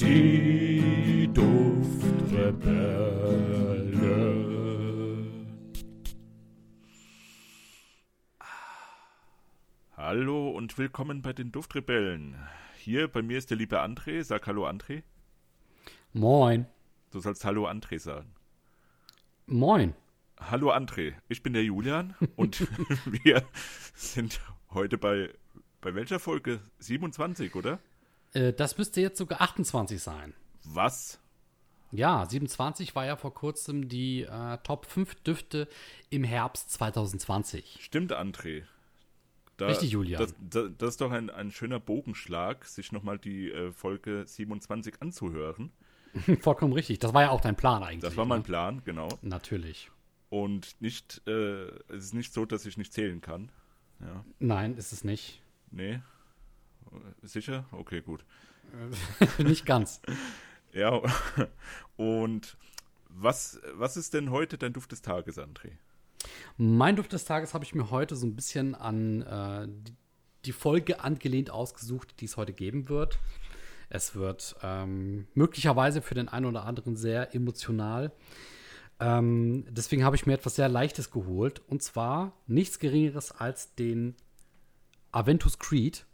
Die Duftrebellen. Hallo und willkommen bei den Duftrebellen. Hier bei mir ist der liebe André. Sag Hallo André. Moin. Du sollst Hallo André sagen. Moin. Hallo André, ich bin der Julian und wir sind heute bei, bei welcher Folge? 27, oder? Äh, das müsste jetzt sogar 28 sein. Was? Ja, 27 war ja vor kurzem die äh, Top 5 Düfte im Herbst 2020. Stimmt, André. Da, Richtig, Julian. Das, das, das ist doch ein, ein schöner Bogenschlag, sich nochmal die äh, Folge 27 anzuhören. Vollkommen richtig. Das war ja auch dein Plan eigentlich. Das war mein ne? Plan, genau. Natürlich. Und nicht, äh, es ist nicht so, dass ich nicht zählen kann. Ja. Nein, ist es nicht. Nee. Sicher? Okay, gut. nicht ganz. Ja, und was, was ist denn heute dein Duft des Tages, André? Mein Duft des Tages habe ich mir heute so ein bisschen an äh, die, die Folge angelehnt ausgesucht, die es heute geben wird. Es wird ähm, möglicherweise für den einen oder anderen sehr emotional. Ähm, deswegen habe ich mir etwas sehr Leichtes geholt. Und zwar nichts Geringeres als den Aventus Creed.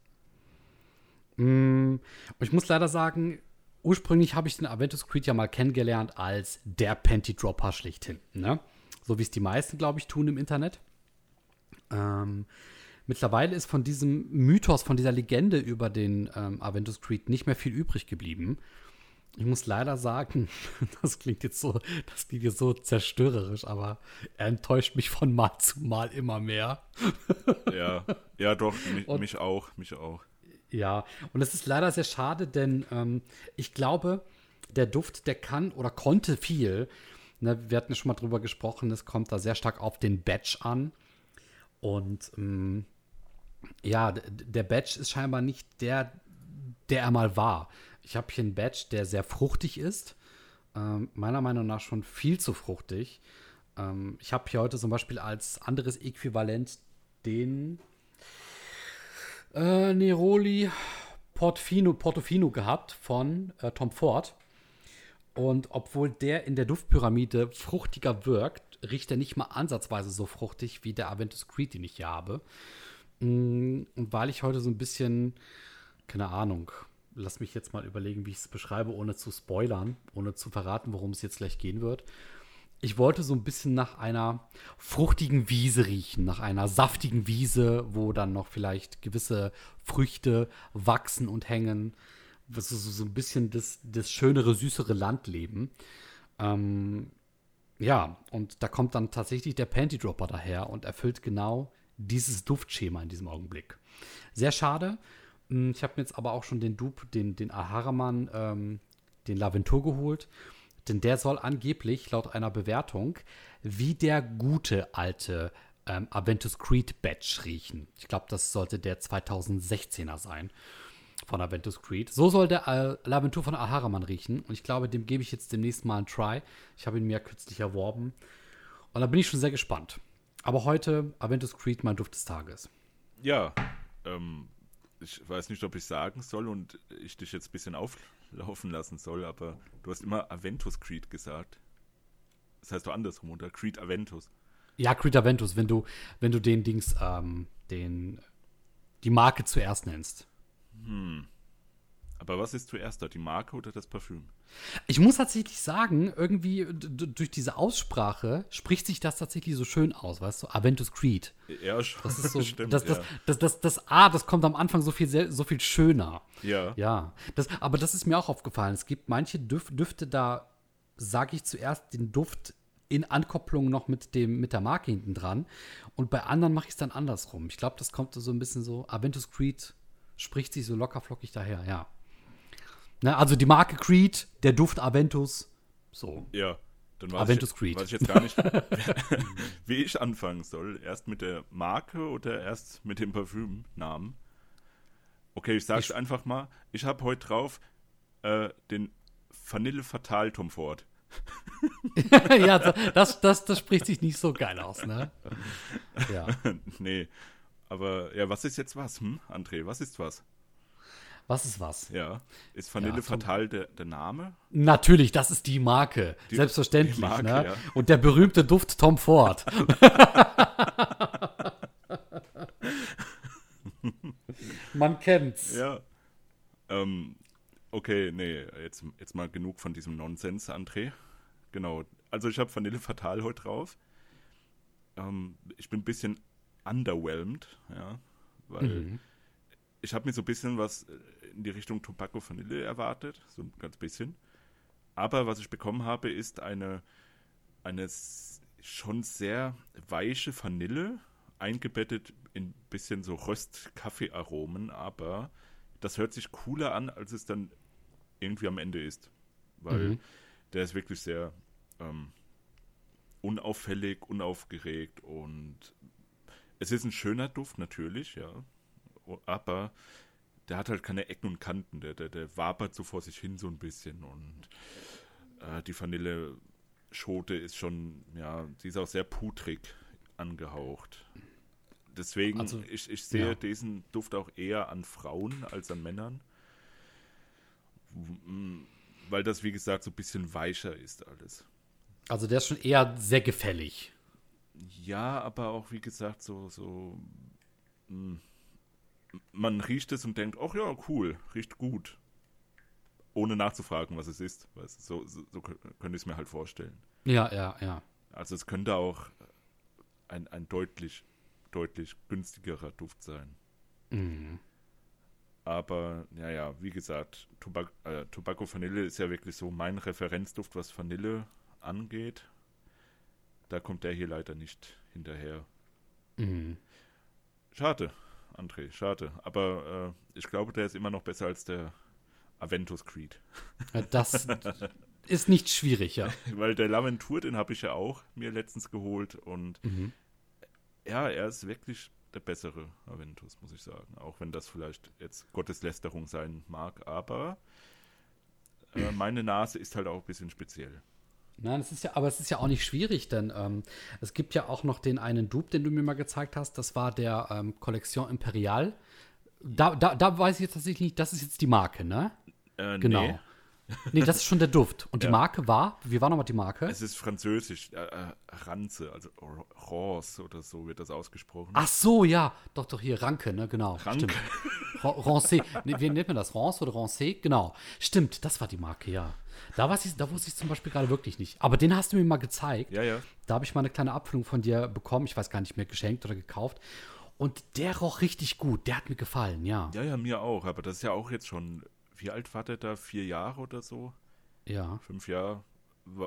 Mm, und ich muss leider sagen, ursprünglich habe ich den Aventus Creed ja mal kennengelernt als der Panty Dropper schlechthin. Ne? So wie es die meisten, glaube ich, tun im Internet. Ähm, mittlerweile ist von diesem Mythos, von dieser Legende über den ähm, Aventus Creed nicht mehr viel übrig geblieben. Ich muss leider sagen, das klingt jetzt so, das klingt jetzt so zerstörerisch, aber er enttäuscht mich von Mal zu Mal immer mehr. Ja, ja, doch, mich, mich auch, mich auch. Ja, und es ist leider sehr schade, denn ähm, ich glaube, der Duft, der kann oder konnte viel. Ne, wir hatten ja schon mal drüber gesprochen, es kommt da sehr stark auf den Batch an. Und ähm, ja, der Batch ist scheinbar nicht der, der er mal war. Ich habe hier einen Batch, der sehr fruchtig ist. Ähm, meiner Meinung nach schon viel zu fruchtig. Ähm, ich habe hier heute zum Beispiel als anderes Äquivalent den äh, Neroli Portofino, Portofino gehabt von äh, Tom Ford. Und obwohl der in der Duftpyramide fruchtiger wirkt, riecht er nicht mal ansatzweise so fruchtig wie der Aventus Creed, den ich hier habe. Mm, Und weil ich heute so ein bisschen, keine Ahnung, lass mich jetzt mal überlegen, wie ich es beschreibe, ohne zu spoilern, ohne zu verraten, worum es jetzt gleich gehen wird. Ich wollte so ein bisschen nach einer fruchtigen Wiese riechen, nach einer saftigen Wiese, wo dann noch vielleicht gewisse Früchte wachsen und hängen. Das ist so, ein bisschen das, das schönere, süßere Landleben. Ähm, ja, und da kommt dann tatsächlich der Panty Dropper daher und erfüllt genau dieses Duftschema in diesem Augenblick. Sehr schade. Hm, Ich habe mir jetzt aber auch schon den Dupe, den, den Aharaman, ähm, den Laventur geholt. Denn der soll angeblich laut einer Bewertung wie der gute alte ähm, Aventus Creed Batch riechen. Ich glaube, das sollte der 2016er sein von Aventus Creed. So soll der äh, Laventur von Aharaman riechen. Und ich glaube, dem gebe ich jetzt demnächst mal einen Try. Ich habe ihn mir kürzlich erworben. Und da bin ich schon sehr gespannt. Aber heute Aventus Creed, mein Duft des Tages. Ja, ähm, ich weiß nicht, ob ich sagen soll und ich dich jetzt ein bisschen auflaufen lassen soll, aber du hast immer Aventus Creed gesagt. Das heißt doch andersrum, oder? Creed Aventus. Ja, Creed Aventus, wenn du, wenn du den Dings, ähm, den, die Marke zuerst nennst. Aber was ist zuerst da, die Marke oder das Parfüm? Ich muss tatsächlich sagen, irgendwie durch diese Aussprache spricht sich das tatsächlich so schön aus, weißt du? Aventus Creed. Ja, schon. Das ist so, Stimmt, das, das, ja. das, das, das A, das kommt am Anfang so viel, so viel schöner. Ja. Ja, das, aber das ist mir auch aufgefallen. Es gibt manche Düf Düfte, da sage ich zuerst den Duft in Ankopplung noch mit, dem, mit der Marke hinten dran. Und bei anderen mache ich es dann andersrum. Ich glaube, das kommt so ein bisschen so. Aventus Creed spricht sich so locker flockig daher, ja. Ne, also die Marke Creed, der Duft Aventus. So. Ja. Dann weiß Aventus ich, Creed. Weiß ich jetzt gar nicht, wie ich anfangen soll. Erst mit der Marke oder erst mit dem Parfümnamen? Okay, ich sag's Ich- einfach mal. Ich habe heute drauf äh, den Vanille Fatal Tom Ford. ja, das, das, das spricht sich nicht so geil aus, ne? Ja. nee. Aber ja, was ist jetzt was, hm, André? Was ist was? Was ist was? Ja. Ist Vanille Ja, Fatal der, der Name? Natürlich, das ist die Marke. Die- Selbstverständlich. die Marke, ne? ja. Und der berühmte Duft Tom Ford. Man kennt's. Ja. Ähm, okay, nee, jetzt, jetzt mal genug von diesem Nonsens, André. Genau. Also ich habe Vanille Fatal heute drauf. Ähm, ich bin ein bisschen underwhelmed, ja, weil Mhm. Ich habe mir so ein bisschen was in die Richtung Tobacco Vanille erwartet, so ein ganz bisschen. Aber was ich bekommen habe, ist eine, eine schon sehr weiche Vanille, eingebettet in ein bisschen so Röst-Kaffee-Aromen, aber das hört sich cooler an, als es dann irgendwie am Ende ist. Weil Mhm. der ist wirklich sehr ähm, unauffällig, unaufgeregt und es ist ein schöner Duft natürlich, ja. Aber der hat halt keine Ecken und Kanten, der, der, der wabert so vor sich hin so ein bisschen und äh, die Vanilleschote ist schon, ja, sie ist auch sehr putrig angehaucht. Deswegen, Also, ich, ich sehe ja. diesen Duft auch eher an Frauen als an Männern. W- Weil das, wie gesagt, so ein bisschen weicher ist alles. Also der ist schon eher sehr gefällig. Ja, aber auch, wie gesagt, so, so. mh, Man riecht es und denkt, ach ja, cool, riecht gut. Ohne nachzufragen, was es ist. Weißt, so, so, so kö- könnte ich es mir halt vorstellen. Ja, ja, ja. Also es könnte auch ein, ein deutlich, deutlich günstigerer Duft sein. Mhm. Aber, ja, ja, wie gesagt, Tobac äh, Tobacco Vanille ist ja wirklich so mein Referenzduft, was Vanille angeht. Da kommt der hier leider nicht hinterher. Mhm. Schade, André, schade. Aber äh, ich glaube, der ist immer noch besser als der Aventus Creed. Das ist nicht schwierig, ja. Weil der Laventur, den habe ich ja auch mir letztens geholt. Und Mhm. ja, er ist wirklich der bessere Aventus, muss ich sagen. Auch wenn das vielleicht jetzt Gotteslästerung sein mag. Aber äh, meine Nase ist halt auch ein bisschen speziell. Nein, es ist ja, aber es ist ja auch nicht schwierig, denn ähm, es gibt ja auch noch den einen Dupe, den du mir mal gezeigt hast. Das war der ähm, Collection Imperial. Da, da, da weiß ich jetzt tatsächlich nicht, das ist jetzt die Marke, ne? Äh, Genau. Nee, Nee, das ist schon der Duft. Und die Ja. Marke war, wie war nochmal die Marke? es ist französisch. Äh, äh, Ranze, also Rance oder so wird das ausgesprochen. Ach so, ja. Doch, doch, hier, Ranke, ne? Genau. Ranke. Stimmt. Ran- Rancé. Nee, wie nennt man das? Rance oder Rancé? Genau. Stimmt, das war die Marke, ja. Da, weiß ich, da wusste ich zum Beispiel gerade wirklich nicht. Aber den hast du mir mal gezeigt. Ja, ja. Da habe ich mal eine kleine Abfüllung von dir bekommen. Ich weiß gar nicht mehr, geschenkt oder gekauft. Und der roch richtig gut. Der hat mir gefallen, ja. Ja, ja, mir auch. Aber das ist ja auch jetzt schon, wie alt war der da? Vier Jahre oder so? Ja. Fünf Jahre?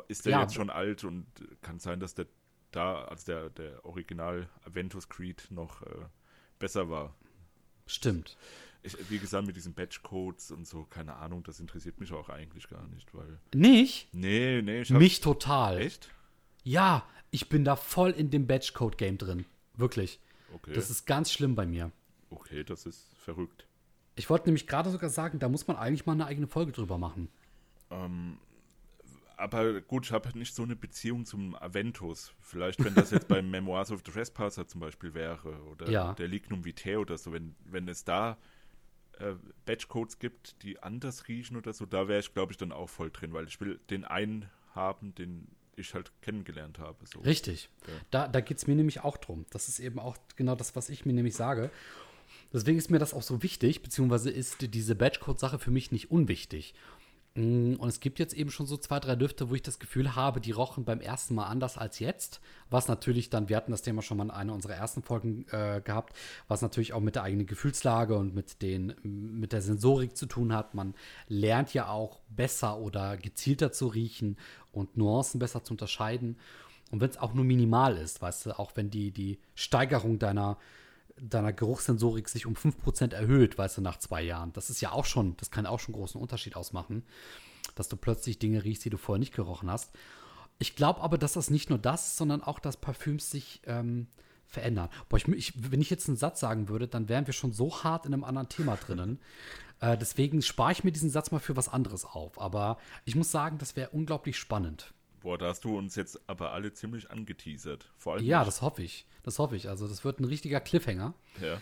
Ist der Ja, jetzt schon alt und kann sein, dass der da, als der, der Original Aventus Creed noch äh, besser war. Stimmt. Ich, wie gesagt, mit diesen Batchcodes und so, keine Ahnung, das interessiert mich auch eigentlich gar nicht, weil. Nicht? Nee, nee, ich hab. Mich total. Echt? Ja, ich bin da voll in dem Batchcode-Game drin. Wirklich. Okay. Das ist ganz schlimm bei mir. okay, das ist verrückt. Ich wollte nämlich gerade sogar sagen, da muss man eigentlich mal eine eigene Folge drüber machen. Ähm, aber gut, ich habe nicht so eine Beziehung zum Aventus. Vielleicht, wenn das jetzt beim Memoirs of the Trespasser zum Beispiel wäre oder Ja. der Lignum Vitae oder so, wenn, wenn es da äh, Batchcodes gibt, die anders riechen oder so, da wäre ich, glaube ich, dann auch voll drin, weil ich will den einen haben, den ich halt kennengelernt habe. So. Richtig. Ja. Da, da geht es mir nämlich auch drum. Das ist eben auch genau das, was ich mir nämlich sage. Deswegen ist mir das auch so wichtig, beziehungsweise ist diese Batchcode-Sache für mich nicht unwichtig. Mm, Und es gibt jetzt eben schon so zwei, drei Düfte, wo ich das Gefühl habe, die rochen beim ersten Mal anders als jetzt. Was natürlich dann, wir hatten das Thema schon mal in einer unserer ersten Folgen äh, gehabt, was natürlich auch mit der eigenen Gefühlslage und mit, den, mit der Sensorik zu tun hat. Man lernt ja auch besser oder gezielter zu riechen und Nuancen besser zu unterscheiden. Und wenn es auch nur minimal ist, weißt du, auch wenn die, die Steigerung deiner, deiner Geruchssensorik sich um 5% erhöht, weißt du, nach zwei Jahren. Das ist ja auch schon, das kann auch schon großen Unterschied ausmachen, dass du plötzlich Dinge riechst, die du vorher nicht gerochen hast. Ich glaube aber, dass das nicht nur das sondern auch, dass Parfüms sich ähm, verändern. Boah, ich, ich, wenn ich jetzt einen Satz sagen würde, dann wären wir schon so hart in einem anderen Thema drinnen. äh, deswegen spare ich mir diesen Satz mal für was anderes auf. Aber ich muss sagen, das wäre unglaublich spannend. Boah, da hast du uns jetzt aber alle ziemlich angeteasert. Vor allem Ja, das hoffe ich. Das hoffe ich. Also, das wird ein richtiger Cliffhanger. Ja.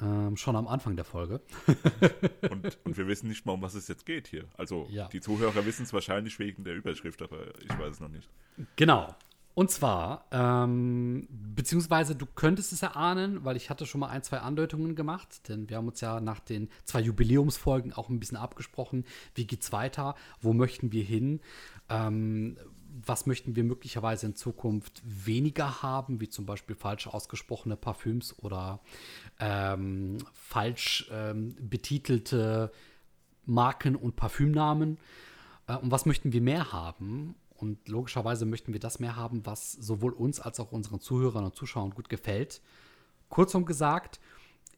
Ähm, schon am Anfang der Folge. Und, und wir wissen nicht mal, um was es jetzt geht hier. Also Ja. die Zuhörer wissen es wahrscheinlich wegen der Überschrift, aber ich weiß es noch nicht. Genau. Und zwar, ähm, beziehungsweise du könntest es erahnen, weil ich hatte schon mal ein, zwei Andeutungen gemacht, denn wir haben uns ja nach den zwei Jubiläumsfolgen auch ein bisschen abgesprochen, wie geht's weiter, wo möchten wir hin, ähm, was möchten wir möglicherweise in Zukunft weniger haben, wie zum Beispiel falsch ausgesprochene Parfüms oder ähm, falsch ähm, betitelte Marken und Parfümnamen. Äh, und was möchten wir mehr haben? Und logischerweise möchten wir das mehr haben, was sowohl uns als auch unseren Zuhörern und Zuschauern gut gefällt. Kurzum gesagt,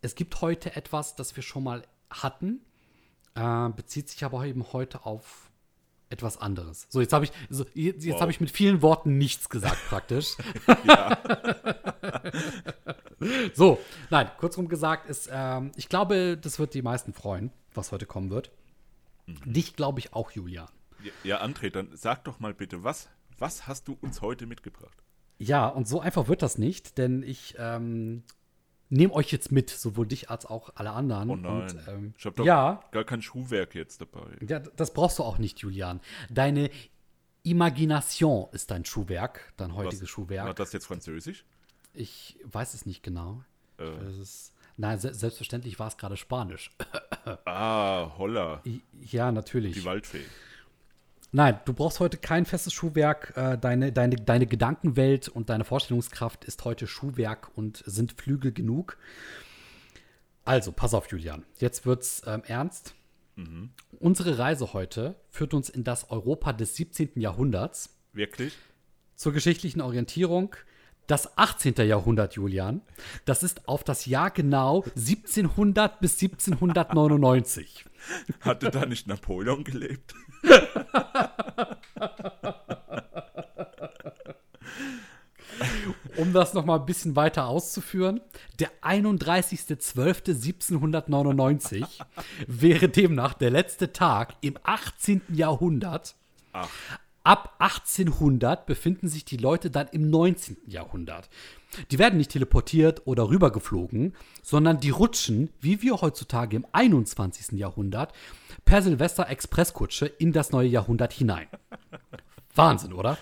es gibt heute etwas, das wir schon mal hatten, äh, bezieht sich aber eben heute auf etwas anderes. So, jetzt habe ich, so, jetzt, jetzt Wow. habe ich mit vielen Worten nichts gesagt praktisch. so, nein, kurzum gesagt ist, ähm, ich glaube, das wird die meisten freuen, was heute kommen wird. Dich glaube ich auch, Julian. Ja, ja, André, dann sag doch mal bitte, was, was hast du uns heute mitgebracht? Ja, und so einfach wird das nicht, denn ich ähm, nehme euch jetzt mit, sowohl dich als auch alle anderen. Oh nein, Und, ähm, ich habe doch ja, gar kein Schuhwerk jetzt dabei. ja, das brauchst du auch nicht, Julian. Deine Imagination ist dein Schuhwerk, dein heutiges War Schuhwerk. das jetzt Französisch? Ich weiß es nicht genau. Äh, ist, nein, se selbstverständlich war es gerade Spanisch. ah, Holla, ja, natürlich. die Waldfee. Nein, du brauchst heute kein festes Schuhwerk. Äh, deine, deine, deine Gedankenwelt und deine Vorstellungskraft ist heute Schuhwerk und sind Flügel genug. Also, pass auf, Julian. Jetzt wird's ähm, ernst. Unsere Reise heute führt uns in das Europa des 17. Jahrhunderts. Wirklich? Zur geschichtlichen Orientierung. Das 18. Jahrhundert, Julian, das ist auf das Jahr genau 1700 bis 1799. Hatte da nicht Napoleon gelebt? Um das noch mal ein bisschen weiter auszuführen, der 31.12.1799 wäre demnach der letzte Tag im 18. Jahrhundert. Ach, Ab 1800 befinden sich die Leute dann im 19. Jahrhundert. Die werden nicht teleportiert oder rübergeflogen, sondern die rutschen, wie wir heutzutage im 21. Jahrhundert, per Silvester-Expresskutsche in das neue Jahrhundert hinein. Wahnsinn, oder?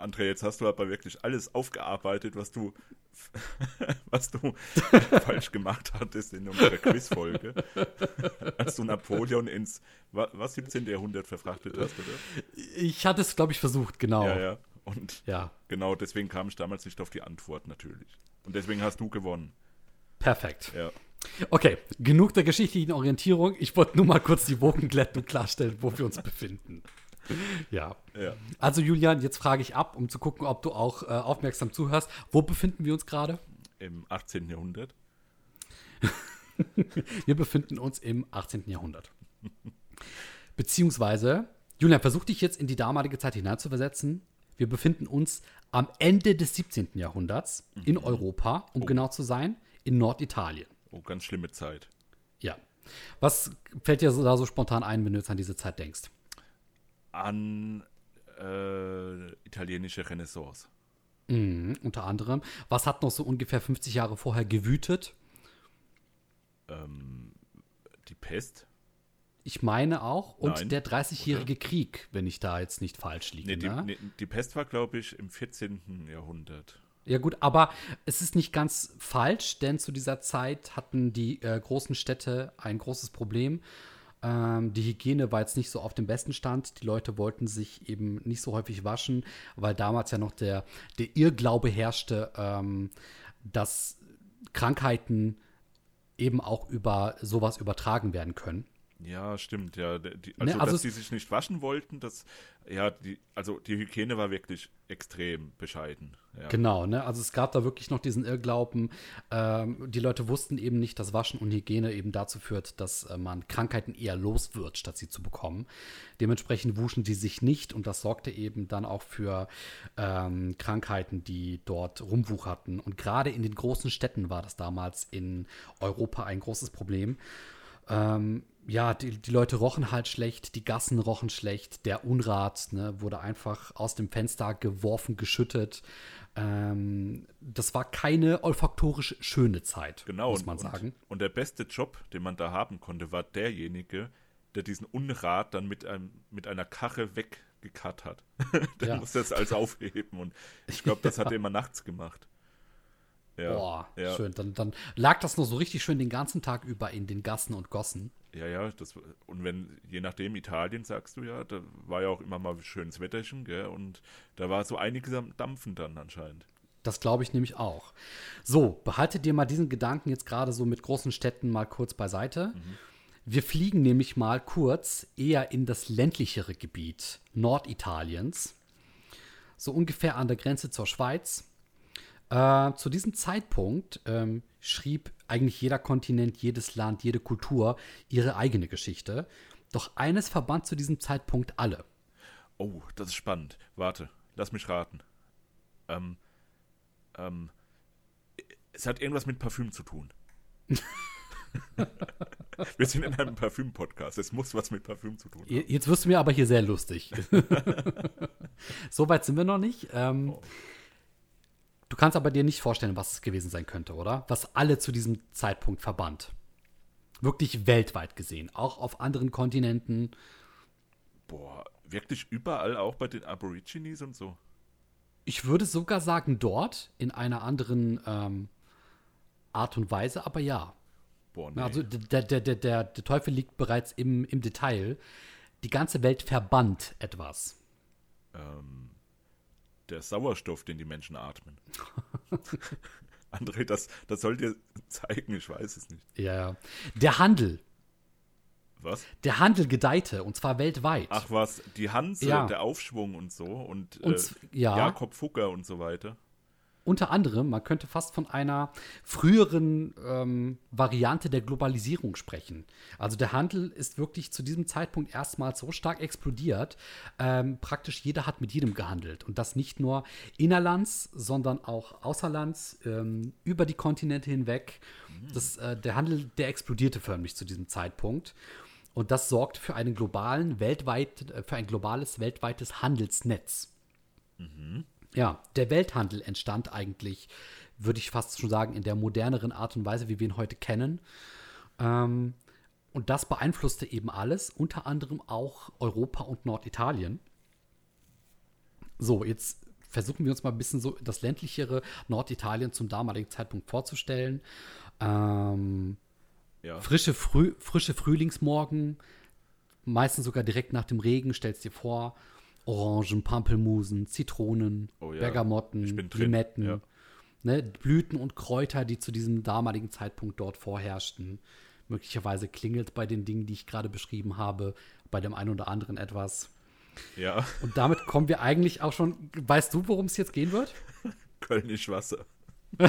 André, jetzt hast du aber wirklich alles aufgearbeitet, was du, was du falsch gemacht hattest in unserer Quizfolge. Als du Napoleon ins, wa- was, 17. Jahrhundert verfrachtet hast, oder? Ich hatte es, glaube ich, versucht, genau. Ja, ja. Und ja. genau deswegen kam ich damals nicht auf die Antwort, natürlich. Und deswegen hast du gewonnen. Perfekt. Ja. Okay, genug der geschichtlichen Orientierung. Ich wollte nur mal kurz die Wogen glätten und klarstellen, wo wir uns befinden. Ja. Ja. Also, Julian, jetzt frage ich ab, um zu gucken, ob du auch äh, aufmerksam zuhörst. Wo befinden wir uns gerade? Im 18. Jahrhundert. Wir befinden uns im 18. Jahrhundert. Beziehungsweise, Julian, versuch dich jetzt in die damalige Zeit hineinzuversetzen. Wir befinden uns am Ende des 17. Jahrhunderts in Europa, um genau zu sein, in Norditalien. Oh, ganz schlimme Zeit. Ja. Was fällt dir da so spontan ein, wenn du jetzt an diese Zeit denkst? An äh, italienische Renaissance. Mhm, unter anderem. Was hat noch so ungefähr 50 Jahre vorher gewütet? Ähm, die Pest. Ich meine auch. Und Nein, der 30-jährige Krieg, wenn ich da jetzt nicht falsch liege. Nee, die, ne? nee, die Pest war, glaube ich, im 14. Jahrhundert. Ja gut, aber es ist nicht ganz falsch, denn zu dieser Zeit hatten die äh, großen Städte ein großes Problem. Ähm, die Hygiene war jetzt nicht so auf dem besten Stand. Die Leute wollten sich eben nicht so häufig waschen, weil damals ja noch der, der Irrglaube herrschte, ähm, dass Krankheiten eben auch über sowas übertragen werden können. Ja, stimmt, ja. Die, also, Ne, also dass es- die sich nicht waschen wollten, das, ja, die, also die Hygiene war wirklich extrem bescheiden. Ja. Genau, ne? Also es gab da wirklich noch diesen Irrglauben. Ähm, die Leute wussten eben nicht, dass Waschen und Hygiene eben dazu führt, dass äh, man Krankheiten eher los wird, statt sie zu bekommen. Dementsprechend wuschen sie sich nicht und das sorgte eben dann auch für ähm, Krankheiten, die dort rumwucherten. Und gerade in den großen Städten war das damals in Europa ein großes Problem. Ähm, ja, die, die Leute rochen halt schlecht, die Gassen rochen schlecht, der Unrat ne, wurde einfach aus dem Fenster geworfen, geschüttet. Ähm, das war keine olfaktorisch schöne Zeit, Genau. muss man und, sagen. Und der beste Job, den man da haben konnte, war derjenige, der diesen Unrat dann mit, einem, mit einer Karre weggekarrt hat. der Ja. musste das alles aufheben. Und ich glaube, das hat er immer nachts gemacht. Ja, Boah, ja, schön. Dann, dann lag das noch so richtig schön den ganzen Tag über in den Gassen und Gossen. Ja, ja. Das, und wenn, je nachdem, Italien, sagst du ja, da war ja auch immer mal schönes Wetterchen, gell? Und da war so einiges am Dampfen dann anscheinend. Das glaube ich nämlich auch. So, behaltet dir mal diesen Gedanken jetzt gerade so mit großen Städten mal kurz beiseite. Wir fliegen nämlich mal kurz eher in das ländlichere Gebiet Norditaliens, so ungefähr an der Grenze zur Schweiz. Äh, zu diesem Zeitpunkt ähm, schrieb eigentlich jeder Kontinent, jedes Land, jede Kultur ihre eigene Geschichte. Doch eines verband zu diesem Zeitpunkt alle. Oh, das ist spannend. Warte, lass mich raten. Ähm, ähm, es hat irgendwas mit Parfüm zu tun. Wir sind in einem Parfüm-Podcast. Es muss was mit Parfüm zu tun haben. Je- Jetzt wirst du mir aber hier sehr lustig. so weit sind wir noch nicht. Ähm, du kannst aber dir nicht vorstellen, was es gewesen sein könnte, oder? Was alle zu diesem Zeitpunkt verband. Wirklich weltweit gesehen. Auch auf anderen Kontinenten. Boah, wirklich überall, auch bei den Aborigines und so. Ich würde sogar sagen, dort in einer anderen ähm, Art und Weise, aber ja. Boah, nee. Also der, der, der, der, der Teufel liegt bereits im, im Detail. Die ganze Welt verband etwas. ähm, der Sauerstoff, den die Menschen atmen. André, das, das soll dir zeigen, ich weiß es nicht. Ja, ja. Der Handel. Was? Der Handel gedeihte, und zwar weltweit. Ach was, die Hanse, Ja. der Aufschwung und so und, Und äh, ja. Jakob Fugger und so weiter. Unter anderem, man könnte fast von einer früheren ähm, Variante der Globalisierung sprechen. Also der Handel ist wirklich zu diesem Zeitpunkt erstmals so stark explodiert. Ähm, praktisch jeder hat mit jedem gehandelt. Und das nicht nur innerlands, sondern auch außerlands, ähm, über die Kontinente hinweg. Das, äh, der Handel, der explodierte förmlich zu diesem Zeitpunkt. Und das sorgt für einen globalen, weltweit, äh, für ein globales, weltweites Handelsnetz. Ja, der Welthandel entstand eigentlich, würde ich fast schon sagen, in der moderneren Art und Weise, wie wir ihn heute kennen. Ähm, und das beeinflusste eben alles, unter anderem auch Europa und Norditalien. So, jetzt versuchen wir uns mal ein bisschen so das ländlichere Norditalien zum damaligen Zeitpunkt vorzustellen. Ähm, Ja. frische, Früh, frische Frühlingsmorgen, meistens sogar direkt nach dem Regen, stellst dir vor, Orangen, Pampelmusen, Zitronen, Oh ja, Bergamotten, Limetten, ja. ne, Blüten und Kräuter, die zu diesem damaligen Zeitpunkt dort vorherrschten. Möglicherweise klingelt bei den Dingen, die ich gerade beschrieben habe, bei dem einen oder anderen etwas. Ja, Und damit kommen wir eigentlich auch schon. Weißt du, worum es jetzt gehen wird? Kölnisch Wasser.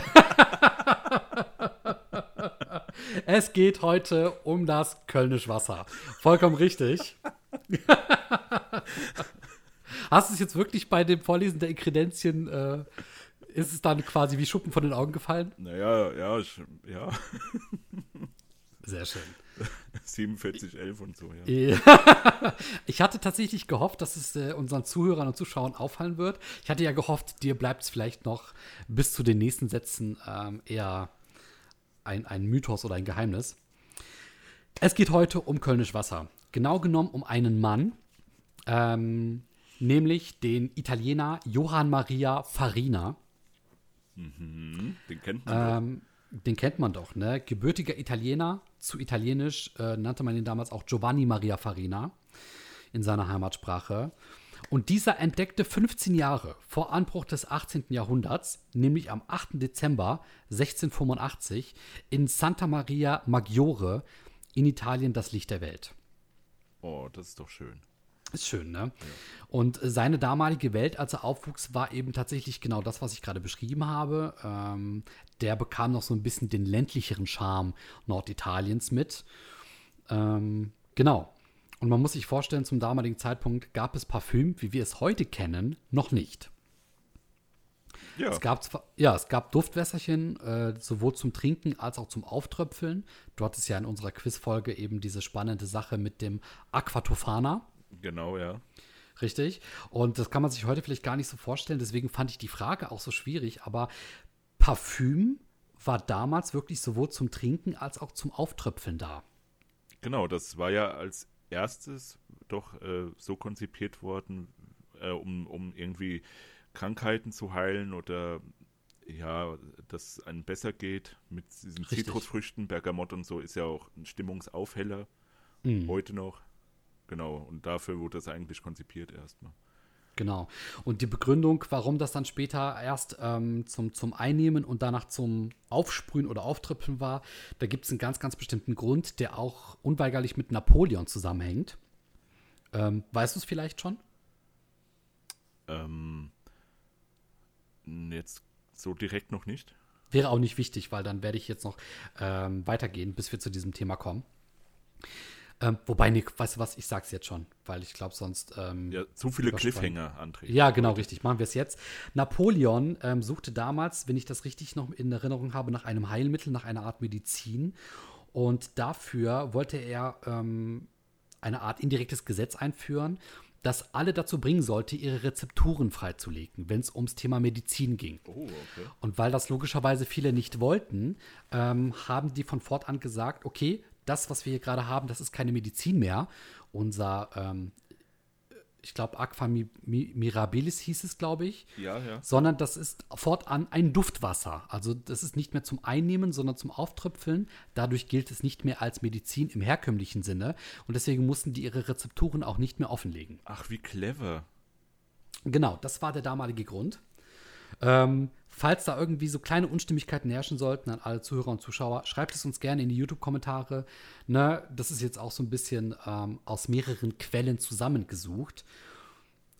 Es geht heute um das Kölnisch Wasser. Vollkommen richtig. Hast du es jetzt wirklich bei dem Vorlesen der Inkredenzien, äh, ist es dann quasi wie Schuppen von den Augen gefallen? Naja, ja, ich, ja, Sehr schön. 4711 und so, ja. Ich hatte tatsächlich gehofft, dass es äh, unseren Zuhörern und Zuschauern auffallen wird. Ich hatte ja gehofft, dir bleibt es vielleicht noch bis zu den nächsten Sätzen ähm, eher ein, ein Mythos oder ein Geheimnis. Es geht heute um Kölnisch Wasser. Genau genommen um einen Mann, ähm, nämlich den Italiener Johann Maria Farina. Den kennt man Ähm, den kennt man doch, ne? Gebürtiger Italiener, zu Italienisch äh, nannte man ihn damals auch Giovanni Maria Farina in seiner Heimatsprache. Und dieser entdeckte 15 Jahre vor Anbruch des 18. Jahrhunderts, nämlich am 8. Dezember 1685, in Santa Maria Maggiore in Italien das Licht der Welt. doch. Oh, das ist doch schön. Ist schön, ne? Und äh, seine damalige Welt, als er aufwuchs, war eben tatsächlich genau das, was ich gerade beschrieben habe. Ähm, der bekam noch so ein bisschen den ländlicheren Charme Norditaliens mit. Ähm, genau. Und man muss sich vorstellen, zum damaligen Zeitpunkt gab es Parfüm, wie wir es heute kennen, noch nicht. Ja. Es gab zwar, ja, es gab Duftwässerchen, äh, sowohl zum Trinken als auch zum Auftröpfeln. Du hattest ja in unserer Quizfolge eben diese spannende Sache mit dem Aquatofana. Genau, ja. Richtig. Und das kann man sich heute vielleicht gar nicht so vorstellen. Deswegen fand ich die Frage auch so schwierig. Aber Parfüm war damals wirklich sowohl zum Trinken als auch zum Auftröpfeln da. Genau, das war ja als erstes doch äh, so konzipiert worden, äh, um, um irgendwie Krankheiten zu heilen oder ja, dass einem besser geht mit diesen Richtig. Zitrusfrüchten, Bergamott und so ist ja auch ein Stimmungsaufheller Mhm. heute noch. Genau, und dafür wurde das eigentlich konzipiert erstmal. Genau. Und die Begründung, warum das dann später erst ähm, zum, zum Einnehmen und danach zum Aufsprühen oder Auftröpfeln war, da gibt es einen ganz, ganz bestimmten Grund, der auch unweigerlich mit Napoleon zusammenhängt. Ähm, weißt du es vielleicht schon? Ähm, jetzt so direkt noch nicht. Wäre auch nicht wichtig, weil dann werde ich jetzt noch ähm, weitergehen, bis wir zu diesem Thema kommen. Ähm, wobei, Nick, weißt du was, ich sag's jetzt schon, weil ich glaube, sonst. Ähm, Ja, zu viele. Cliffhanger, André. Ja, genau, richtig. Machen wir es jetzt. Napoleon ähm, suchte damals, wenn ich das richtig noch in Erinnerung habe, nach einem Heilmittel, nach einer Art Medizin. Und dafür wollte er ähm, eine Art indirektes Gesetz einführen, das alle dazu bringen sollte, ihre Rezepturen freizulegen, wenn es ums Thema Medizin ging. Oh, okay. Und weil das logischerweise viele nicht wollten, ähm, haben die von fortan gesagt, okay, das, was wir hier gerade haben, das ist keine Medizin mehr. Unser, ähm, ich glaube, Aqua Mi Mi Mirabilis hieß es, glaube ich, Ja, ja. sondern das ist fortan ein Duftwasser. Also das ist nicht mehr zum Einnehmen, sondern zum Auftröpfeln. Dadurch gilt es nicht mehr als Medizin im herkömmlichen Sinne. Und deswegen mussten die ihre Rezepturen auch nicht mehr offenlegen. Ach, wie clever. Genau, das war der damalige Grund. Ähm, falls da irgendwie so kleine Unstimmigkeiten herrschen sollten an alle Zuhörer und Zuschauer, schreibt es uns gerne in die YouTube-Kommentare. Ne, das ist jetzt auch so ein bisschen ähm, aus mehreren Quellen zusammengesucht.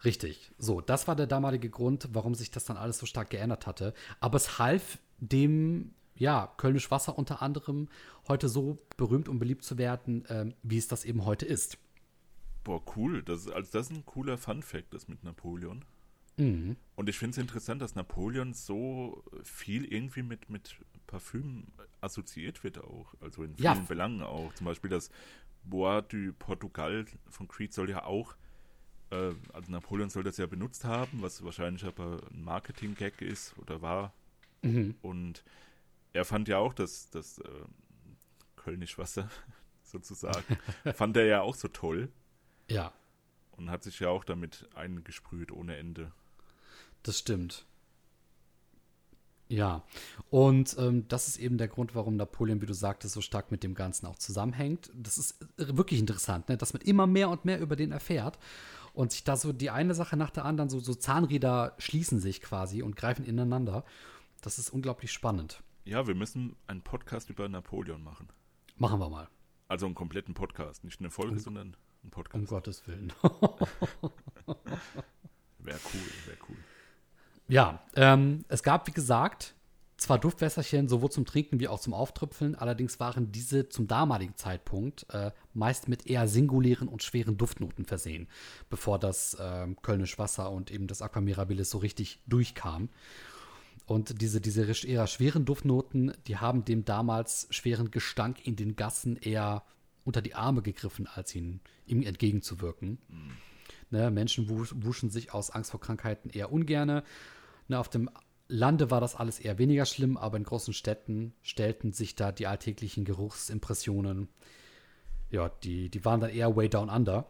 Richtig. So, das war der damalige Grund, warum sich das dann alles so stark geändert hatte. Aber es half dem, ja, Kölnisch Wasser unter anderem heute so berühmt und beliebt zu werden, ähm, wie es das eben heute ist. Boah, cool. Das, ist- also das ist ein cooler Fun-Fact, das mit Napoleon. Mhm. Und ich finde es interessant, dass Napoleon so viel irgendwie mit, mit Parfüm assoziiert wird auch. Also in Ja. vielen Belangen auch. Zum Beispiel das Bois du Portugal von Creed soll ja auch, äh, also Napoleon soll das ja benutzt haben, was wahrscheinlich aber ein Marketing-Gag ist oder war. Mhm. Und er fand ja auch das, das äh, Kölnisch Wasser sozusagen, fand er ja auch so toll Ja. und hat sich ja auch damit eingesprüht ohne Ende. Das stimmt. Ja, und ähm, das ist eben der Grund, warum Napoleon, wie du sagtest, so stark mit dem Ganzen auch zusammenhängt. Das ist äh, wirklich interessant, ne? dass man immer mehr und mehr über den erfährt und sich da so die eine Sache nach der anderen, so, so Zahnräder schließen sich quasi und greifen ineinander. Das ist unglaublich spannend. Ja, wir müssen einen Podcast über Napoleon machen. Machen wir mal, Also einen kompletten Podcast. Nicht eine Folge, sondern einen um Podcast. Gottes Willen. Wäre cool, wäre cool. Ja, ähm, es gab, wie gesagt, zwar Duftwässerchen sowohl zum Trinken wie auch zum Auftröpfeln, allerdings waren diese zum damaligen Zeitpunkt äh, meist mit eher singulären und schweren Duftnoten versehen, bevor das ähm, Kölnisch Wasser und eben das Aqua Mirabilis so richtig durchkam. Und diese, diese eher schweren Duftnoten, die haben dem damals schweren Gestank in den Gassen eher unter die Arme gegriffen, als ihn, ihm entgegenzuwirken. Ne, Menschen wusch, wuschen sich aus Angst vor Krankheiten eher ungerne. Ne, auf dem Lande war das alles eher weniger schlimm, aber in großen Städten stellten sich da die alltäglichen Geruchsimpressionen, ja, die, die waren dann eher way down under.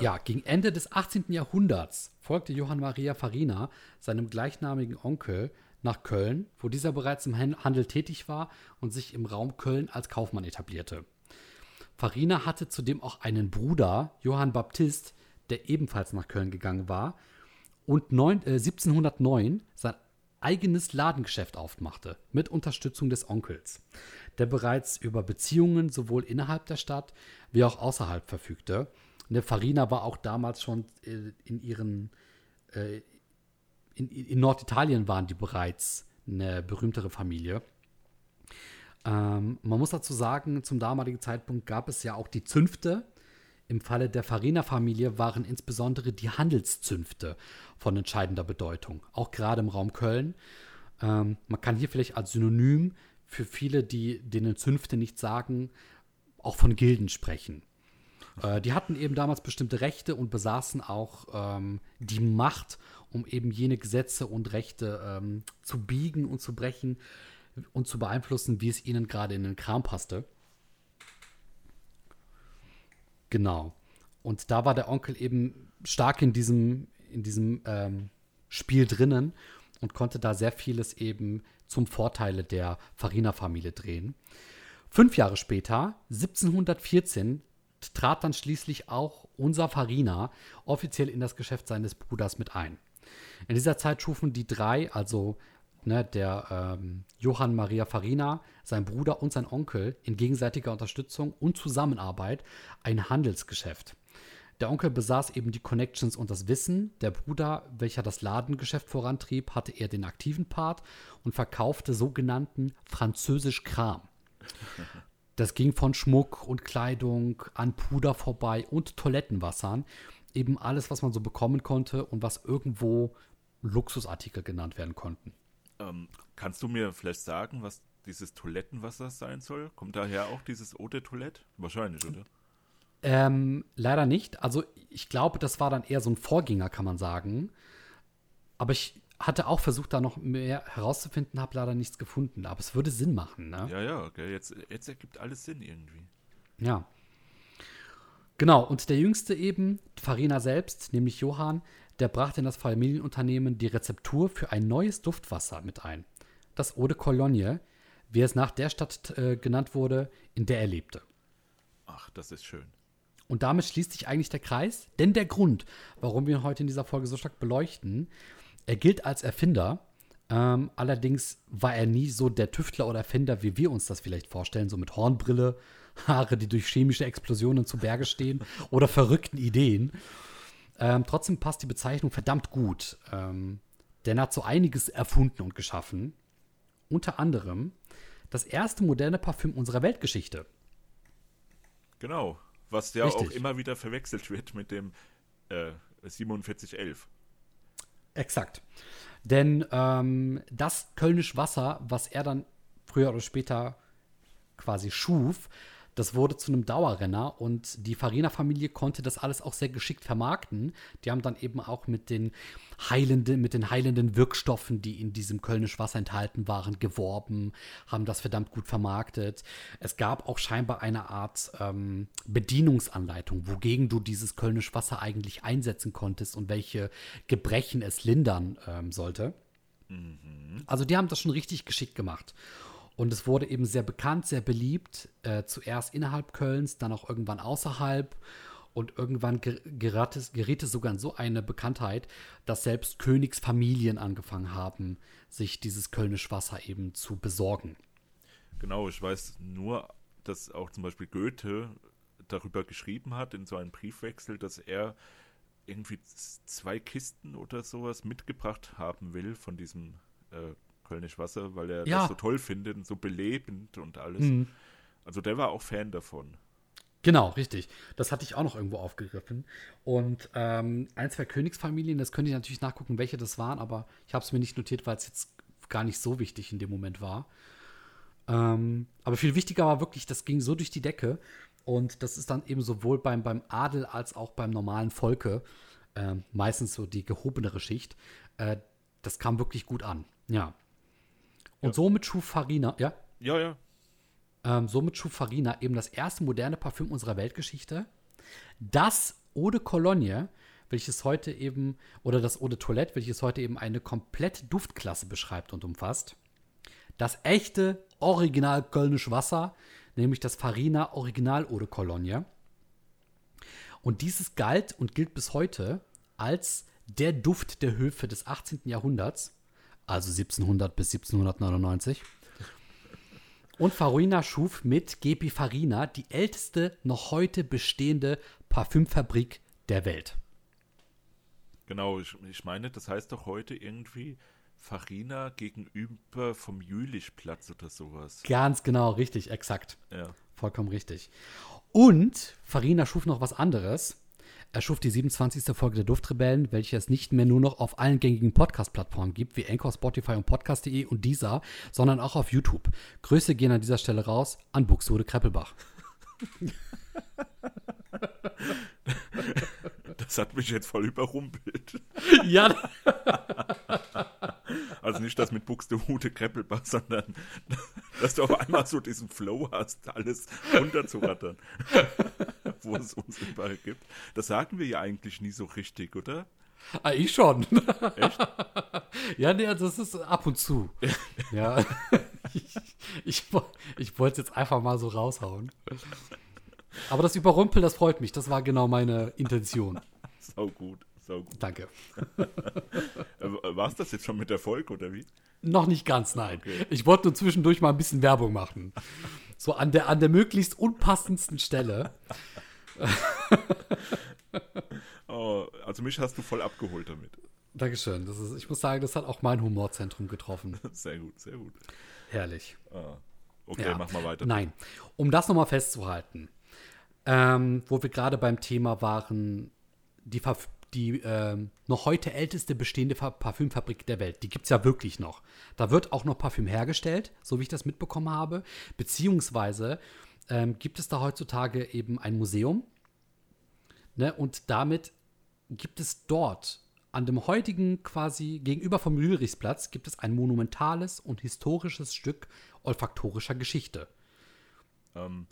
Ja. gegen Ende des 18. Jahrhunderts folgte Johann Maria Farina seinem gleichnamigen Onkel nach Köln, wo dieser bereits im Han- Handel tätig war und sich im Raum Köln als Kaufmann etablierte. Farina hatte zudem auch einen Bruder, Johann Baptist, der ebenfalls nach Köln gegangen war und neun, äh, 1709 sein eigenes Ladengeschäft aufmachte, mit Unterstützung des Onkels, der bereits über Beziehungen sowohl innerhalb der Stadt wie auch außerhalb verfügte. Ne, Farina war auch damals schon äh, in ihren äh, in, in Norditalien waren die bereits eine berühmtere Familie. Ähm, man muss dazu sagen, zum damaligen Zeitpunkt gab es ja auch die Zünfte Im Falle der Farina-Familie waren insbesondere die Handelszünfte von entscheidender Bedeutung, auch gerade im Raum Köln. Ähm, man kann hier vielleicht als Synonym für viele, die denen Zünfte nicht sagen, auch von Gilden sprechen. Äh, die hatten eben damals bestimmte Rechte und besaßen auch ähm, die Macht, um eben jene Gesetze und Rechte ähm, zu biegen und zu brechen und zu beeinflussen, wie es ihnen gerade in den Kram passte. Genau. Und da war der Onkel eben stark in diesem, in diesem ähm, Spiel drinnen und konnte da sehr vieles eben zum Vorteile der Farina-Familie drehen. Fünf Jahre später, 1714, trat dann schließlich auch unser Farina offiziell in das Geschäft seines Bruders mit ein. In dieser Zeit schufen die drei, also ne, der ähm, Johann Maria Farina, sein Bruder und sein Onkel, in gegenseitiger Unterstützung und Zusammenarbeit ein Handelsgeschäft. Der Onkel besaß eben die Connections und das Wissen. Der Bruder, welcher das Ladengeschäft vorantrieb, hatte eher den aktiven Part und verkaufte sogenannten französisch Kram. Das ging von Schmuck und Kleidung an Puder vorbei und Toilettenwassern. Eben alles, was man so bekommen konnte und was irgendwo Luxusartikel genannt werden konnten. Ähm, kannst du mir vielleicht sagen, was dieses Toilettenwasser sein soll? Kommt daher auch dieses Eau de Toilette? Wahrscheinlich, oder? Ähm, leider nicht. Also ich glaube, das war dann eher so ein Vorgänger, kann man sagen. Aber ich hatte auch versucht, da noch mehr herauszufinden, habe leider nichts gefunden. Aber es würde Sinn machen, ne? Ja, ja, okay. jetzt, jetzt ergibt alles Sinn irgendwie. Ja. Genau, und der Jüngste eben, Farina selbst, nämlich Johann, der brachte in das Familienunternehmen die Rezeptur für ein neues Duftwasser mit ein. Das Eau de Cologne, wie es nach der Stadt äh, genannt wurde, in der er lebte. Ach, das ist schön. Und damit schließt sich eigentlich der Kreis, denn der Grund, warum wir ihn heute in dieser Folge so stark beleuchten, er gilt als Erfinder. Ähm, allerdings war er nie so der Tüftler oder Erfinder, wie wir uns das vielleicht vorstellen, so mit Hornbrille, Haare, die durch chemische Explosionen zu Berge stehen oder verrückten Ideen. Ähm, trotzdem passt die Bezeichnung verdammt gut, ähm, denn er hat so einiges erfunden und geschaffen. Unter anderem das erste moderne Parfüm unserer Weltgeschichte. Genau, was ja Richtig. auch immer wieder verwechselt wird mit dem äh, 4711. Exakt. Denn ähm, das Kölnisch Wasser, was er dann früher oder später quasi schuf, das wurde zu einem Dauerrenner und die Farina-Familie konnte das alles auch sehr geschickt vermarkten. Die haben dann eben auch mit den heilenden, mit den heilenden Wirkstoffen, die in diesem Kölnisch Wasser enthalten waren, geworben, haben das verdammt gut vermarktet. Es gab auch scheinbar eine Art ähm, Bedienungsanleitung, wogegen du dieses Kölnisch Wasser eigentlich einsetzen konntest und welche Gebrechen es lindern ähm, sollte. Also die haben das schon richtig geschickt gemacht. Und es wurde eben sehr bekannt, sehr beliebt, äh, zuerst innerhalb Kölns, dann auch irgendwann außerhalb. Und irgendwann ger gerät es, geriet es sogar in so eine Bekanntheit, dass selbst Königsfamilien angefangen haben, sich dieses Kölnisch Wasser eben zu besorgen. Genau, ich weiß nur, dass auch zum Beispiel Goethe darüber geschrieben hat in so einem Briefwechsel, dass er irgendwie zwei Kisten oder sowas mitgebracht haben will von diesem äh, Kölnisch Wasser, weil er Ja. das so toll findet und so belebend und alles. Mhm. Also der war auch Fan davon. Genau, richtig. Das hatte ich auch noch irgendwo aufgegriffen. Und ähm, ein, zwei Königsfamilien, das könnt ihr natürlich nachgucken, welche das waren, aber ich habe es mir nicht notiert, weil es jetzt gar nicht so wichtig in dem Moment war. Ähm, aber viel wichtiger war wirklich, das ging so durch die Decke. Und das ist dann eben sowohl beim, beim Adel als auch beim normalen Volke, ähm, meistens so die gehobenere Schicht, äh, das kam wirklich gut an. Ja. Und Ja. somit schuf Farina, ja? Ja, ja. Ähm, somit schuf Farina eben das erste moderne Parfüm unserer Weltgeschichte. Das Eau de Cologne, welches heute eben, oder das Eau de Toilette, welches heute eben eine komplette Duftklasse beschreibt und umfasst. Das echte Original Kölnisch Wasser, nämlich das Farina Original Eau de Cologne. Und dieses galt und gilt bis heute als der Duft der Höfe des 18. Jahrhunderts, also 1700 bis 1799. Und Farina schuf mit Gepi Farina die älteste noch heute bestehende Parfümfabrik der Welt. Genau, ich, ich meine, das heißt doch heute irgendwie Farina gegenüber vom Jülichplatz oder sowas. Ganz genau, richtig, exakt. Ja. Vollkommen richtig. Und Farina schuf noch was anderes. Er schuf die 27. Folge der Duftrebellen, welche es nicht mehr nur noch auf allen gängigen Podcast-Plattformen gibt, wie Anchor, Spotify und Podcast.de und dieser, sondern auch auf YouTube. Grüße gehen an dieser Stelle raus an Buxtehude Kreppelbach. Das hat mich jetzt voll überrumpelt. ja, Also nicht das mit Buxtehude Kreppelbach, sondern dass du auf einmal so diesen Flow hast, alles runterzurattern, wo es uns überall gibt. Das sagen wir ja eigentlich nie so richtig, oder? Ah, ich schon. Echt? Ja, nee, das ist ab und zu. ja. Ich, ich, ich wollte es jetzt einfach mal so raushauen. Aber das Überrumpeln, das freut mich. Das war genau meine Intention. Sau gut, sau gut. Danke. War es das jetzt schon mit der Folge, oder wie? Noch nicht ganz, nein. Okay. Ich wollte nur zwischendurch mal ein bisschen Werbung machen. So an der, an der möglichst unpassendsten Stelle. Oh, also mich hast du voll abgeholt damit. Dankeschön. Das ist, ich muss sagen, das hat auch mein Humorzentrum getroffen. Sehr gut, sehr gut. Herrlich. Ah, okay, Ja. mach mal weiter. Nein, um das nochmal festzuhalten, ähm, wo wir gerade beim Thema waren, die, Parf die ähm, noch heute älteste bestehende Fa- Parfümfabrik der Welt, die gibt es ja wirklich noch. Da wird auch noch Parfüm hergestellt, so wie ich das mitbekommen habe. Beziehungsweise ähm, gibt es da heutzutage eben ein Museum. Ne, und damit gibt es dort an dem heutigen quasi gegenüber vom Lürichsplatz gibt es ein monumentales und historisches Stück olfaktorischer Geschichte. Ähm,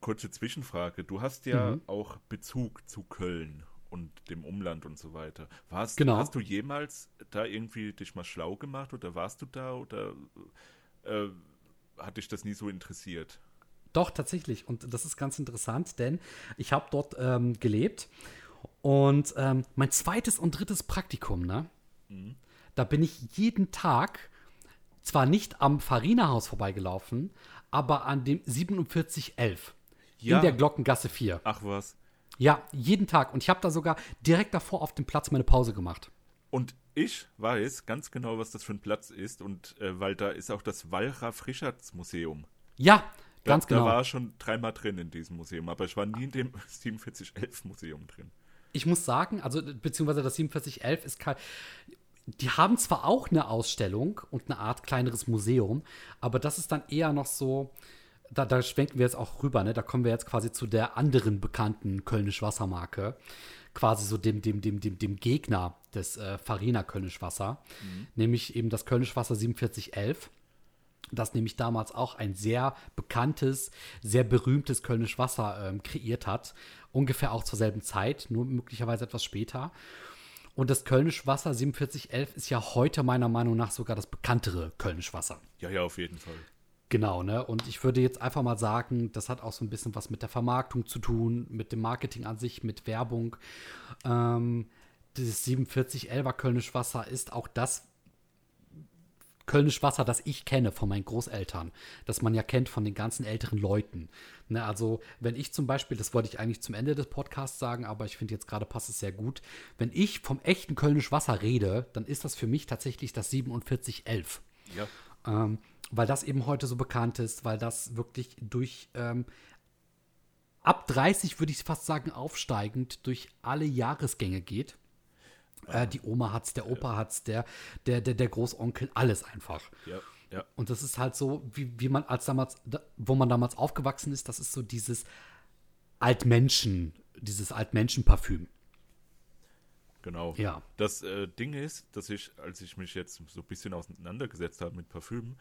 kurze Zwischenfrage. Du hast ja Mhm. auch Bezug zu Köln und dem Umland und so weiter. Warst, Genau. Hast du jemals da irgendwie dich mal schlau gemacht oder warst du da oder äh, hat dich das nie so interessiert? Doch, tatsächlich. Und das ist ganz interessant, denn ich habe dort ähm, gelebt und ähm, mein zweites und drittes Praktikum, ne? Da bin ich jeden Tag zwar nicht am Farina-Haus vorbeigelaufen, aber an dem 4711 Ja. in der Glockengasse 4. Ach was. Ja, jeden Tag. Und ich habe da sogar direkt davor auf dem Platz meine Pause gemacht. Und ich weiß ganz genau, was das für ein Platz ist und äh, weil da ist auch das Walraff-Richards-Museum. Ja, Da, ganz genau. Da war schon dreimal drin in diesem Museum, aber ich war nie in dem 4711-Museum drin. ich muss sagen, also beziehungsweise das 4711 ist kein. Die haben zwar auch eine Ausstellung und eine Art kleineres Museum, aber das ist dann eher noch so. Da, da schwenken wir jetzt auch rüber, ne? Da kommen wir jetzt quasi zu der anderen bekannten Kölnisch Wassermarke. Quasi so dem, dem, dem, dem, dem Gegner des äh, Farina Kölnisch Wasser. Nämlich eben das Kölnisch Wasser 4711 das nämlich damals auch ein sehr bekanntes, sehr berühmtes Kölnisch Wasser ähm, kreiert hat. Ungefähr auch zur selben Zeit, nur möglicherweise etwas später. Und das Kölnisch Wasser 4711 ist ja heute meiner Meinung nach sogar das bekanntere Kölnisch Wasser. Ja, ja, auf jeden Fall. Genau, ne? Und ich würde jetzt einfach mal sagen, das hat auch so ein bisschen was mit der Vermarktung zu tun, mit dem Marketing an sich, mit Werbung. Ähm, dieses 4711er Kölnisch Wasser ist auch das Kölnisch Wasser, das ich kenne von meinen Großeltern, das man ja kennt von den ganzen älteren Leuten. Ne, also, wenn ich zum Beispiel, das wollte ich eigentlich zum Ende des Podcasts sagen, aber ich finde jetzt gerade passt es sehr gut, wenn ich vom echten Kölnisch Wasser rede, dann ist das für mich tatsächlich das 4711 Ja. ähm, weil das eben heute so bekannt ist, weil das wirklich durch ähm, ab 30 würde ich fast sagen aufsteigend durch alle Jahresgänge geht. Äh, die Oma hat's, der Opa hat's, der, der, der, der Großonkel, alles einfach. Ja, ja. Und das ist halt so, wie, wie man als damals, da, wo man damals aufgewachsen ist, das ist so dieses Altmenschen, dieses Altmenschen-Parfüm. Genau. Ja. Das äh, Ding ist, dass ich, als ich mich jetzt so ein bisschen auseinandergesetzt habe mit Parfümen,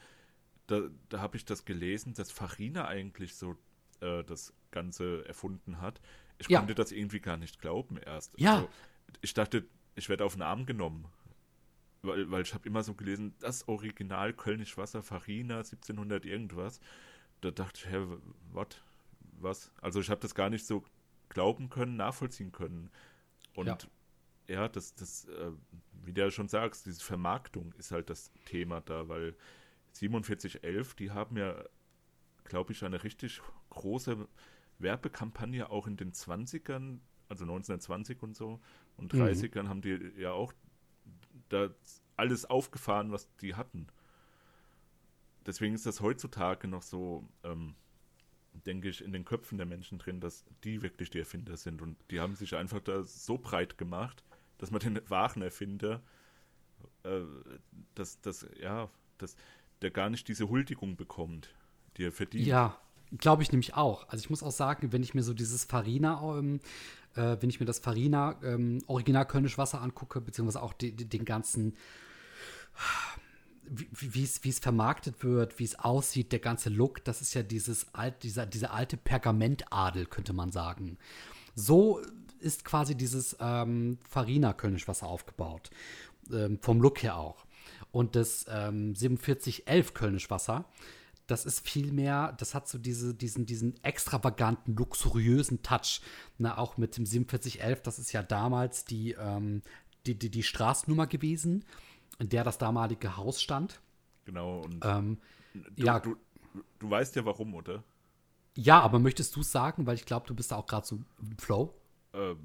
da, da habe ich das gelesen, dass Farina eigentlich so äh, das Ganze erfunden hat. Ich Ja. konnte das irgendwie gar nicht glauben erst. Ja. Also, ich dachte, ich werde auf den Arm genommen. Weil, weil ich habe immer so gelesen, das Original Kölnisch Wasser Farina 1700 irgendwas. Da dachte ich, hä, what? Was? Also ich habe das gar nicht so glauben können, nachvollziehen können. Und Ja. ja, das, das, äh, wie du ja schon sagst, diese Vermarktung ist halt das Thema da, weil 4711, die haben ja, glaube ich, eine richtig große Werbekampagne auch in den 20ern, also 1920 und so, und Mhm. 30ern haben die ja auch da alles aufgefahren, was die hatten. Deswegen ist das heutzutage noch so, ähm, denke ich, in den Köpfen der Menschen drin, dass die wirklich die Erfinder sind. Und die haben sich einfach da so breit gemacht, dass man den wahren Erfinder, äh, dass, dass, ja, dass der gar nicht diese Huldigung bekommt, die er verdient. Ja, glaube ich nämlich auch. Also ich muss auch sagen, wenn ich mir so dieses Farina, ähm, äh, wenn ich mir das Farina ähm, Original Kölnisch Wasser angucke, beziehungsweise auch die, die, den ganzen wie es vermarktet wird, wie es aussieht, der ganze Look, das ist ja dieses alt, dieser, dieser alte Pergamentadel, könnte man sagen. So ist quasi dieses ähm, Farina Kölnischwasser aufgebaut. Ähm, vom Look her auch. Und das ähm, 4711 Kölnischwasser, das ist viel mehr, das hat so diese, diesen, diesen extravaganten, luxuriösen Touch. Na, auch mit dem 4711, das ist ja damals die, ähm, die, die, die Straßennummer gewesen in der das damalige Haus stand. Genau. Und Ähm, du, ja. du, du weißt ja warum, oder? ja, aber möchtest du es sagen? Weil ich glaube, du bist da auch gerade so im Flow. Ähm,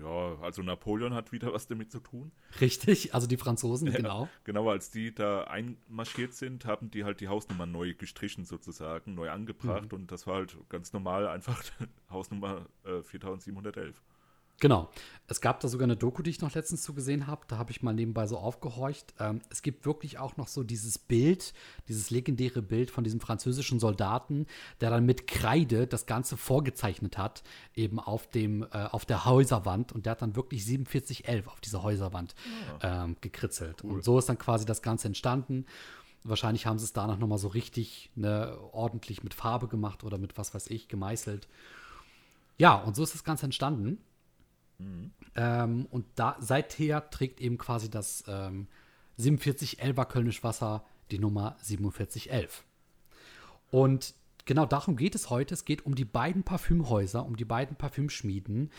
ja, also Napoleon hat wieder was damit zu tun. Richtig, also die Franzosen, genau. Genau, als die da einmarschiert sind, haben die halt die Hausnummer neu gestrichen sozusagen, neu angebracht und das war halt ganz normal einfach Hausnummer äh, 4711. Genau. Es gab da sogar eine Doku, die ich noch letztens zugesehen habe. Da habe ich mal nebenbei so aufgehorcht. Ähm, es gibt wirklich auch noch so dieses Bild, dieses legendäre Bild von diesem französischen Soldaten, der dann mit Kreide das Ganze vorgezeichnet hat, eben auf dem, äh, auf der Häuserwand. Und der hat dann wirklich 4711 auf dieser Häuserwand ähm, gekritzelt. Und so ist dann quasi das Ganze entstanden. Wahrscheinlich haben sie es danach nochmal so richtig ne, ordentlich mit Farbe gemacht oder mit was weiß ich gemeißelt. Ja, und so ist das Ganze entstanden. Ähm, und da seither trägt eben quasi das ähm, 4711er Kölnisch Wasser die Nummer 4711. Und genau darum geht es heute. Es geht um die beiden Parfümhäuser, um die beiden Parfümschmieden,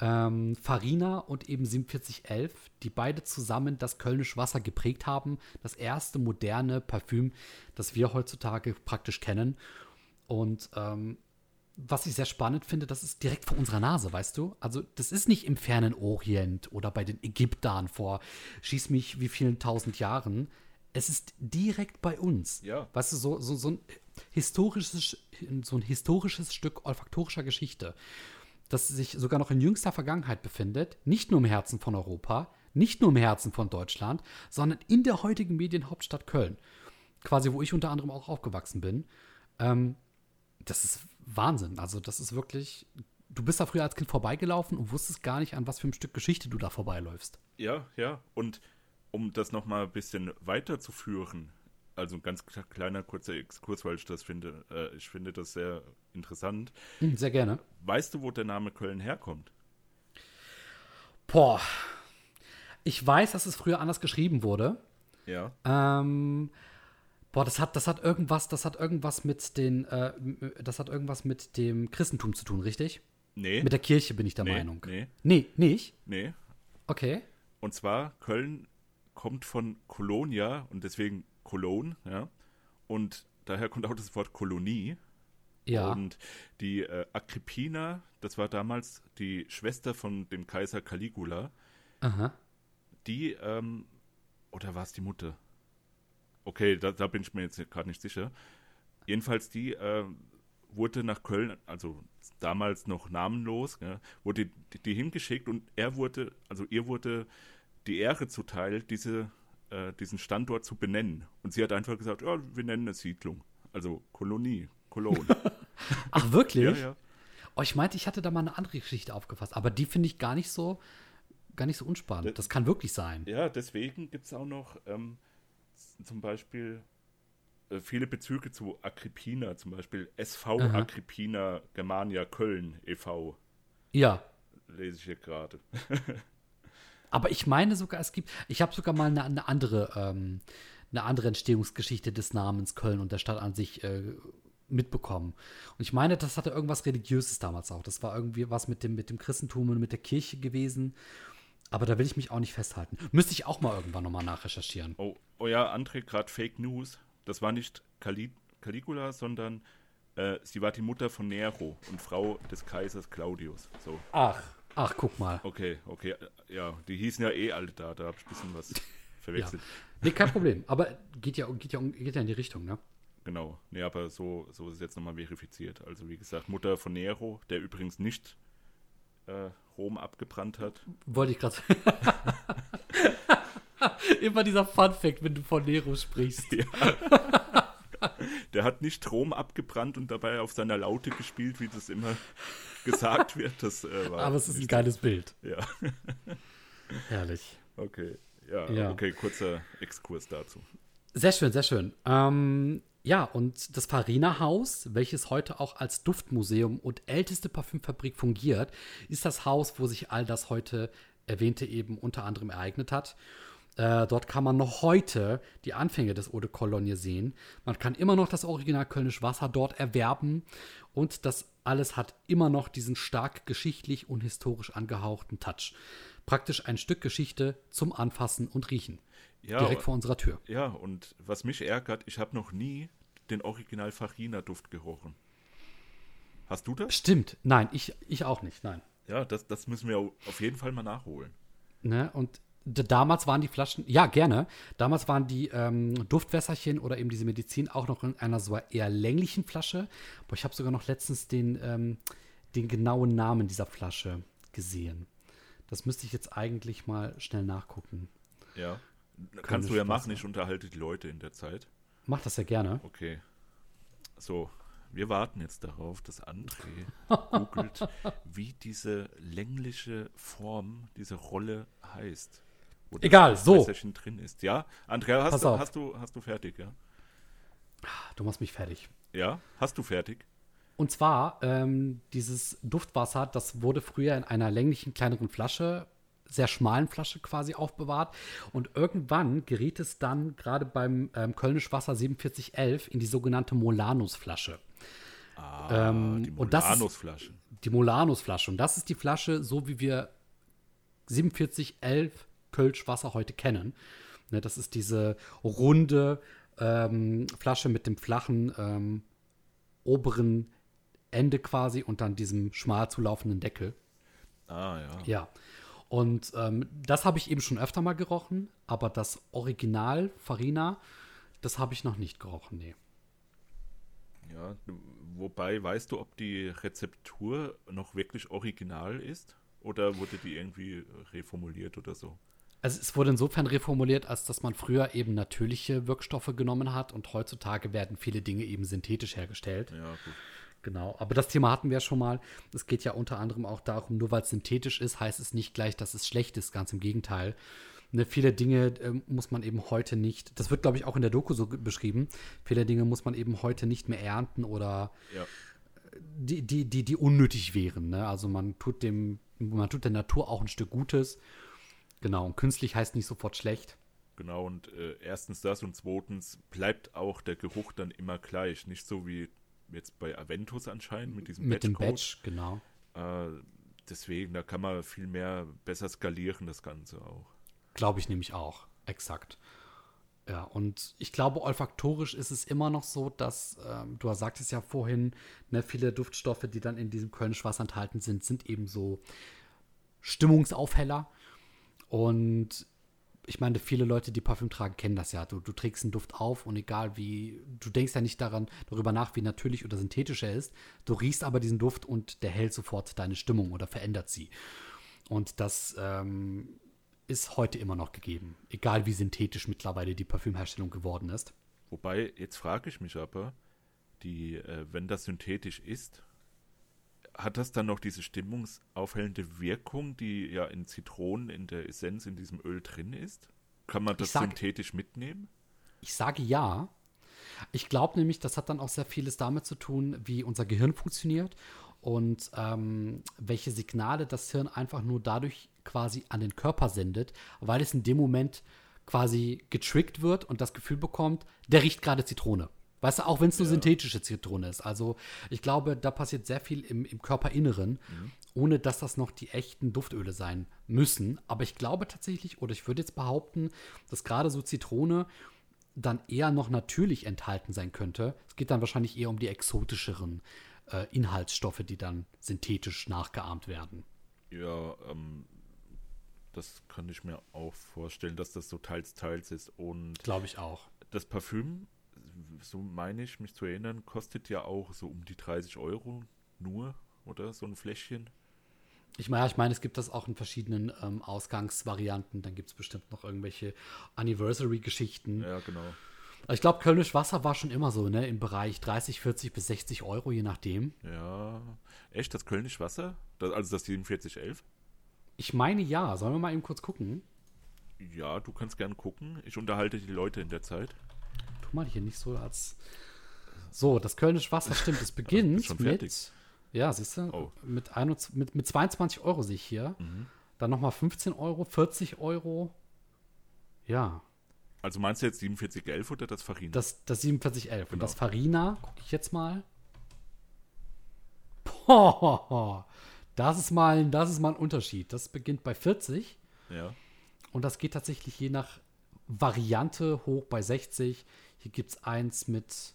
ähm, Farina und eben 4711, die beide zusammen das Kölnisch Wasser geprägt haben. Das erste moderne Parfüm, das wir heutzutage praktisch kennen. Und ähm, was ich sehr spannend finde, das ist direkt vor unserer Nase, weißt du? Also, das ist nicht im fernen Orient oder bei den Ägyptern vor schieß mich wie vielen tausend Jahren. Es ist direkt bei uns. Ja. Weißt du, so, so, so, ein historisches, so ein historisches Stück olfaktorischer Geschichte, das sich sogar noch in jüngster Vergangenheit befindet, nicht nur im Herzen von Europa, nicht nur im Herzen von Deutschland, sondern in der heutigen Medienhauptstadt Köln. Quasi, wo ich unter anderem auch aufgewachsen bin. Ähm, das ist Wahnsinn. Also, das ist wirklich. Du bist da früher als Kind vorbeigelaufen und wusstest gar nicht, an was für ein Stück Geschichte du da vorbeiläufst. Ja, ja. Und um das nochmal ein bisschen weiterzuführen, also ein ganz kleiner kurzer Exkurs, weil ich das finde, äh, ich finde das sehr interessant. Hm, sehr gerne. Weißt du, wo der Name Köln herkommt? Boah. Ich weiß, dass es früher anders geschrieben wurde. Ja. Ähm, boah, das hat, das hat irgendwas, das hat irgendwas mit den, äh, das hat irgendwas mit dem Christentum zu tun, richtig? Nee. Mit der Kirche bin ich der nee, Meinung. Nee, Nee, nicht? nee. Okay. Und zwar, Köln kommt von Colonia und deswegen Cologne, ja. Und daher kommt auch das Wort Kolonie. Ja. Und die äh, Agrippina, das war damals die Schwester von dem Kaiser Caligula, Aha. die, ähm, oder war es die Mutter? Okay, da, da bin ich mir jetzt gerade nicht sicher. Jedenfalls die äh, wurde nach Köln, also damals noch namenlos, ja, wurde die, die hingeschickt und er wurde, also ihr wurde die Ehre zuteil, diese, äh, diesen Standort zu benennen. Und sie hat einfach gesagt, ja, wir nennen es Siedlung. Also Kolonie, Cologne. Ach, wirklich? ja, ja. Oh, ich meinte, ich hatte da mal eine andere Geschichte aufgefasst, aber die finde ich gar nicht so, gar nicht so unspannend. Das kann wirklich sein. Ja, deswegen gibt es auch noch ähm, zum Beispiel äh, viele Bezüge zu Agrippina, zum Beispiel SV Aha. Agrippina Germania Köln e.V. Ja. lese ich hier gerade. Aber ich meine sogar, es gibt, ich habe sogar mal eine, eine andere, ähm, eine andere Entstehungsgeschichte des Namens Köln und der Stadt an sich äh, mitbekommen. Und ich meine, das hatte irgendwas Religiöses damals auch. Das war irgendwie was mit dem, mit dem Christentum und mit der Kirche gewesen. Aber da will ich mich auch nicht festhalten. Müsste ich auch mal irgendwann nochmal nachrecherchieren. Oh, oh ja, André, gerade Fake News. Das war nicht Cali Caligula, sondern äh, sie war die Mutter von Nero und Frau des Kaisers Claudius. So, Ach. Ach, guck mal. okay, okay. äh, Ja, die hießen ja eh alle da, da habe ich ein bisschen was Ja. verwechselt. Nee, kein Problem. Aber geht ja, geht, ja, geht ja in die Richtung, ne? genau. Nee, aber so, so ist es jetzt nochmal verifiziert. Also wie gesagt, Mutter von Nero, der übrigens nicht äh, Rom abgebrannt hat. Wollte ich gerade. Immer dieser Fun-Fact, wenn du von Nero sprichst. Der hat nicht Rom abgebrannt und dabei auf seiner Laute gespielt, wie das immer gesagt wird. Das, äh, war Aber es ist ein geiles Bild. Ja, Herrlich. okay. Ja, Ja. okay, kurzer Exkurs dazu. Sehr schön, sehr schön. Ähm, ja, und das Farina-Haus, welches heute auch als Duftmuseum und älteste Parfümfabrik fungiert, ist das Haus, wo sich all das heute erwähnte eben unter anderem ereignet hat. Äh, dort kann man noch heute die Anfänge des Eau de Cologne sehen. Man kann immer noch das Original Kölnisch Wasser dort erwerben. Und das alles hat immer noch diesen stark geschichtlich und historisch angehauchten Touch. Praktisch ein Stück Geschichte zum Anfassen und Riechen. Ja, Direkt vor unserer Tür. ja, und was mich ärgert, ich habe noch nie den Original Farina-Duft gerochen. Hast du das? Stimmt. Nein, ich, ich auch nicht. Nein. Ja, das, das müssen wir auf jeden Fall mal nachholen. Ne? Und damals waren die Flaschen, ja, gerne. Damals waren die ähm, Duftwässerchen oder eben diese Medizin auch noch in einer so eher länglichen Flasche. Aber ich habe sogar noch letztens den, ähm, den genauen Namen dieser Flasche gesehen. Das müsste ich jetzt eigentlich mal schnell nachgucken. Ja. Kannst du ja machen, ich unterhalte die Leute in der Zeit. Mach das ja gerne. Okay. So, wir warten jetzt darauf, dass André googelt, wie diese längliche Form, diese Rolle heißt. Egal, so. Drin ist. Ja, Andrea, hast du, hast, du, hast du fertig, ja? Du machst mich fertig. Ja, hast du fertig? Und zwar, ähm, dieses Duftwasser, das wurde früher in einer länglichen, kleineren Flasche, sehr schmalen Flasche quasi aufbewahrt. Und irgendwann geriet es dann gerade beim ähm, Kölnisch Wasser 4711 in die sogenannte Molanus-Flasche. Ah, Ähm, die und das ist- Molanus-Flasche. Die Molanus-Flasche. Und das ist die Flasche, so wie wir 4711 Kölsch Wasser heute kennen. Ne, das ist diese runde ähm, Flasche mit dem flachen ähm, oberen Ende quasi und dann diesem schmal zulaufenden Deckel. Ah, ja. Ja. Und ähm, das habe ich eben schon öfter mal gerochen, aber das Original Farina, das habe ich noch nicht gerochen, nee. ja. Wobei, weißt du, ob die Rezeptur noch wirklich original ist? Oder wurde die irgendwie reformuliert oder so? Also es wurde insofern reformuliert, als dass man früher eben natürliche Wirkstoffe genommen hat und heutzutage werden viele Dinge eben synthetisch hergestellt. Ja, gut. Genau. Aber das Thema hatten wir ja schon mal. Es geht ja unter anderem auch darum, nur weil es synthetisch ist, heißt es nicht gleich, dass es schlecht ist. Ganz im Gegenteil. Ne, viele Dinge ähm, muss man eben heute nicht, das wird, glaube ich, auch in der Doku so beschrieben, viele Dinge muss man eben heute nicht mehr ernten oder Ja. die, die, die, die unnötig wären. Ne? Also man tut dem, man tut der Natur auch ein Stück Gutes. Genau, und künstlich heißt nicht sofort schlecht. Genau, und äh, erstens das und zweitens bleibt auch der Geruch dann immer gleich. Nicht so wie jetzt bei Aventus anscheinend mit diesem Mit dem Batchcode. Batch, genau. Äh, deswegen, da kann man viel mehr besser skalieren, das Ganze auch. Glaube ich nämlich auch. Exakt. Ja, und ich glaube, olfaktorisch ist es immer noch so, dass, ähm, du sagtest ja vorhin, ne, viele Duftstoffe, die dann in diesem Kölnisch Wasser enthalten sind, sind eben so Stimmungsaufheller. Und ich meine, viele Leute, die Parfüm tragen, kennen das ja. Du, du trägst einen Duft auf und egal wie, du denkst ja nicht daran, darüber nach, wie natürlich oder synthetisch er ist. Du riechst aber diesen Duft und der hält sofort deine Stimmung oder verändert sie. Und das ähm, ist heute immer noch gegeben. Egal wie synthetisch mittlerweile die Parfümherstellung geworden ist. Wobei, jetzt frage ich mich aber, die, äh, wenn das synthetisch ist, hat das dann noch diese stimmungsaufhellende Wirkung, die ja in Zitronen, in der Essenz, in diesem Öl drin ist? Kann man das sag- synthetisch mitnehmen? Ich sage ja. Ich glaube nämlich, das hat dann auch sehr vieles damit zu tun, wie unser Gehirn funktioniert und ähm, welche Signale das Hirn einfach nur dadurch quasi an den Körper sendet, weil es in dem Moment quasi getrickt wird und das Gefühl bekommt, der riecht gerade Zitrone. Weißt du, auch wenn es nur synthetische Zitrone ist. Also ich glaube, da passiert sehr viel im, im Körperinneren, ohne dass das noch die echten Duftöle sein müssen. Aber ich glaube tatsächlich, oder ich würde jetzt behaupten, dass gerade so Zitrone dann eher noch natürlich enthalten sein könnte. Es geht dann wahrscheinlich eher um die exotischeren äh, Inhaltsstoffe, die dann synthetisch nachgeahmt werden. Ja, ähm, das kann ich mir auch vorstellen, dass das so teils, teils ist. Und Glaube ich auch. das Parfüm, so meine ich mich zu erinnern, kostet ja auch so um die 30 Euro nur, oder? So ein Fläschchen. Ich meine, ich meine, es gibt das auch in verschiedenen ähm, Ausgangsvarianten. Dann gibt es bestimmt noch irgendwelche Anniversary-Geschichten. Ja, genau. Ich glaube, Kölnisch Wasser war schon immer so, ne? Im Bereich 30, 40 bis 60 Euro, je nachdem. Ja. Echt, das Kölnisch Wasser? Das, also das 4711? Ich meine ja. Sollen wir mal eben kurz gucken? Ja, du kannst gern gucken. Ich unterhalte die Leute in der Zeit. Tu mal hier nicht so als. So, das Kölnisch Wasser stimmt. Es beginnt mit. Ja, siehst du? Oh. Mit, 21 mit, mit 22 Euro sehe ich hier. Dann nochmal 15 Euro, 40 Euro. Ja, Also meinst du jetzt 4711 oder das Farina? das, das 4711. Und Genau. das Farina, gucke ich jetzt mal. Boah, das ist, mal, das ist mal ein Unterschied. Das beginnt bei 40 ja. und das geht tatsächlich je nach Variante hoch bei 60. Hier gibt es eins mit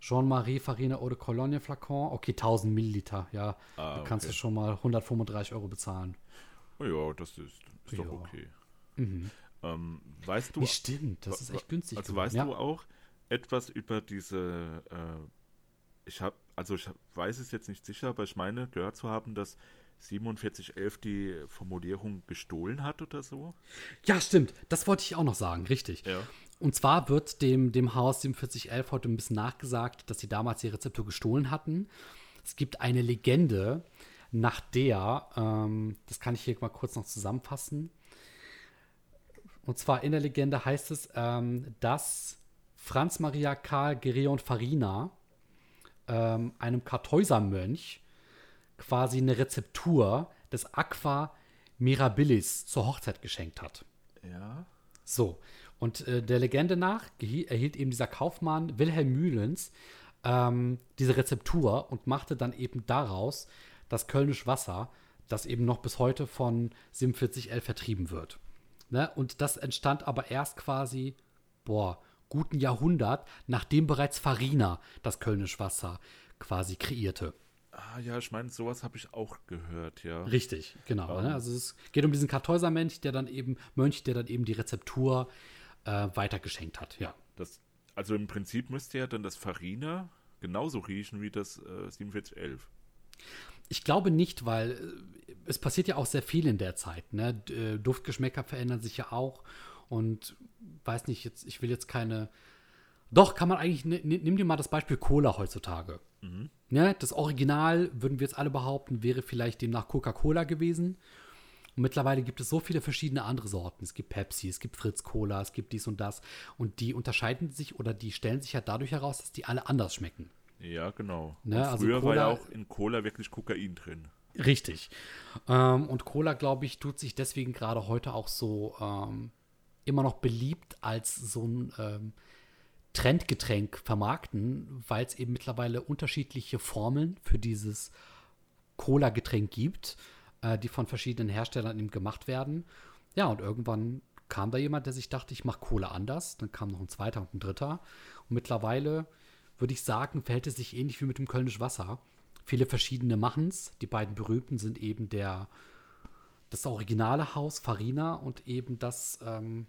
Jean-Marie Farina Eau de Cologne Flacon. Okay, 1000 Milliliter. Ja, Ah, da kannst okay. du schon mal 135 Euro bezahlen. Oh ja, das ist, ist doch okay. Ähm, weißt du, Wie stimmt, das ist echt günstig. also geworden. weißt ja. du auch etwas über diese, äh, ich habe, also ich weiß es jetzt nicht sicher, aber ich meine gehört zu haben, dass 4711 die Formulierung gestohlen hat oder so. Ja, stimmt. Das wollte ich auch noch sagen, richtig. Ja. Und zwar wird dem, dem Haus 4711 heute ein bisschen nachgesagt, dass sie damals die Rezeptur gestohlen hatten. Es gibt eine Legende, nach der, ähm, das kann ich hier mal kurz noch zusammenfassen. Und zwar in der Legende heißt es, ähm, dass Franz Maria Karl Gereon Farina ähm, einem Kartäusermönch quasi eine Rezeptur des Aqua Mirabilis zur Hochzeit geschenkt hat. Ja. So, und äh, der Legende nach erhielt eben dieser Kaufmann Wilhelm Mühlens ähm, diese Rezeptur und machte dann eben daraus das Kölnisch Wasser, das eben noch bis heute von 4711 vertrieben wird. Ne? Und das entstand aber erst quasi, boah, guten Jahrhundert, nachdem bereits Farina das Kölnisch Wasser quasi kreierte. Ah ja, ich meine, sowas habe ich auch gehört, ja. Richtig, genau. Ne? Also es geht um diesen Kartäusermönch, der dann eben, Mönch, der dann eben die Rezeptur äh, weitergeschenkt hat, ja. Das, also im Prinzip müsste ja dann das Farina genauso riechen wie das äh, 4711. Ich glaube nicht, weil äh, es passiert ja auch sehr viel in der Zeit. Ne? Äh, Duftgeschmäcker verändern sich ja auch und weiß nicht, jetzt, ich will jetzt keine. Doch, kann man eigentlich, nimm dir mal das Beispiel Cola heutzutage. Ne? Das Original, würden wir jetzt alle behaupten, wäre vielleicht demnach Coca-Cola gewesen. Und mittlerweile gibt es so viele verschiedene andere Sorten. Es gibt Pepsi, es gibt Fritz Cola, es gibt dies und das. Und die unterscheiden sich oder die stellen sich ja dadurch heraus, dass die alle anders schmecken. Ja, genau. Ne, also früher war ja Cola- auch in Cola wirklich Kokain drin. Richtig. Ähm, und Cola, glaube ich, tut sich deswegen gerade heute auch so ähm, immer noch beliebt als so ein ähm, Trendgetränk vermarkten, weil es eben mittlerweile unterschiedliche Formeln für dieses Cola-Getränk gibt, äh, die von verschiedenen Herstellern eben gemacht werden. Ja, und irgendwann kam da jemand, der sich dachte, ich mache Cola anders. Dann kam noch ein zweiter und ein dritter. Und mittlerweile würde ich sagen, verhält es sich ähnlich wie mit dem Kölnisch Wasser. Viele verschiedene machen es. Die beiden berühmten sind eben der, das originale Haus Farina und eben das ähm,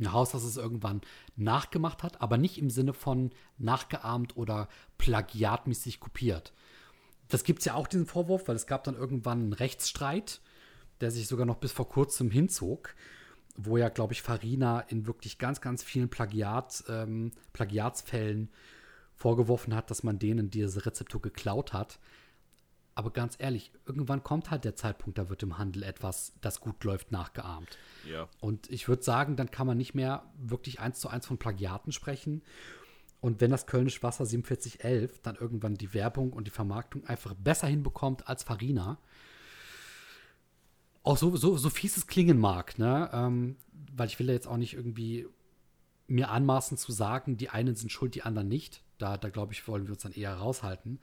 ein Haus, das es irgendwann nachgemacht hat, aber nicht im Sinne von nachgeahmt oder plagiatmäßig kopiert. Das gibt es ja auch, diesen Vorwurf, weil es gab dann irgendwann einen Rechtsstreit, der sich sogar noch bis vor kurzem hinzog, wo ja, glaube ich, Farina in wirklich ganz, ganz vielen Plagiat, ähm, Plagiatsfällen vorgeworfen hat, dass man denen diese Rezeptur geklaut hat. Aber ganz ehrlich, irgendwann kommt halt der Zeitpunkt, da wird im Handel etwas, das gut läuft, nachgeahmt. Ja. Und ich würde sagen, dann kann man nicht mehr wirklich eins zu eins von Plagiaten sprechen. Und wenn das Kölnisch Wasser 4711 dann irgendwann die Werbung und die Vermarktung einfach besser hinbekommt als Farina, auch so, so, so fies es klingen mag, ne? Ähm, weil ich will ja jetzt auch nicht irgendwie mir anmaßen zu sagen, die einen sind schuld, die anderen nicht. Da, da glaube ich, wollen wir uns dann eher raushalten.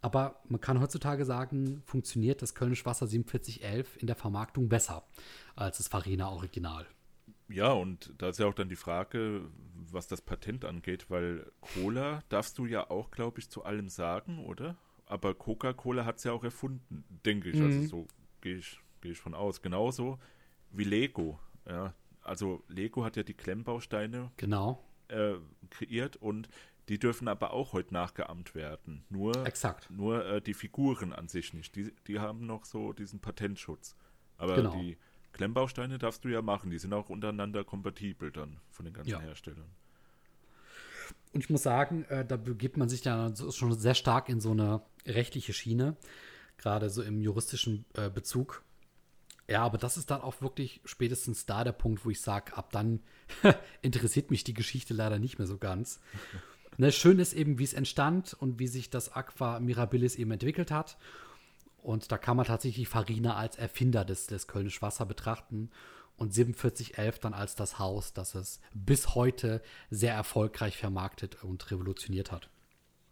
Aber man kann heutzutage sagen, funktioniert das Kölnisch Wasser 4711 in der Vermarktung besser als das Farina Original. Ja, und da ist ja auch dann die Frage, was das Patent angeht, weil Cola darfst du ja auch, glaube ich, zu allem sagen, oder? Aber Coca-Cola hat es ja auch erfunden, denke ich. Also so gehe ich, gehe ich von aus. Genauso wie Lego. Ja. Also Lego hat ja die Klemmbausteine Genau. äh, kreiert und die dürfen aber auch heute nachgeahmt werden. Nur, Exakt. nur äh, die Figuren an sich nicht. Die, die haben noch so diesen Patentschutz. Aber Genau. die Klemmbausteine darfst du ja machen. Die sind auch untereinander kompatibel dann von den ganzen Ja. Herstellern. Und ich muss sagen, äh, da begibt man sich ja schon sehr stark in so eine rechtliche Schiene, gerade so im juristischen äh, Bezug. Ja, aber das ist dann auch wirklich spätestens da der Punkt, wo ich sage, ab dann interessiert mich die Geschichte leider nicht mehr so ganz. Ne, schön ist eben, wie es entstand und wie sich das Aqua Mirabilis eben entwickelt hat. Und da kann man tatsächlich Farina als Erfinder des, des Kölnisch Wasser betrachten und 4711 dann als das Haus, das es bis heute sehr erfolgreich vermarktet und revolutioniert hat.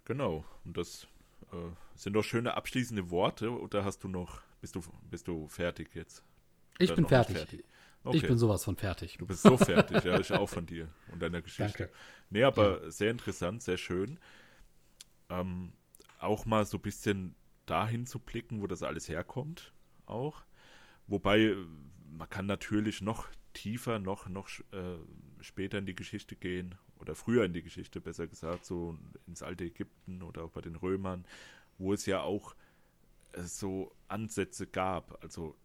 Genau. Und das äh, sind doch schöne abschließende Worte. Oder hast du noch, bist du, bist du fertig jetzt? Ich Oder bin nicht fertig. Okay. Ich bin sowas von fertig. Du bist so fertig, ja, ich auch von dir und deiner Geschichte. Danke. Nee, aber sehr interessant, sehr schön. Ähm, auch mal so ein bisschen dahin zu blicken, wo das alles herkommt, auch. Wobei, äh, man kann natürlich noch tiefer, noch, noch äh, später in die Geschichte gehen, oder früher in die Geschichte, besser gesagt, so ins alte Ägypten oder auch bei den Römern, wo es ja auch äh, so Ansätze gab. Also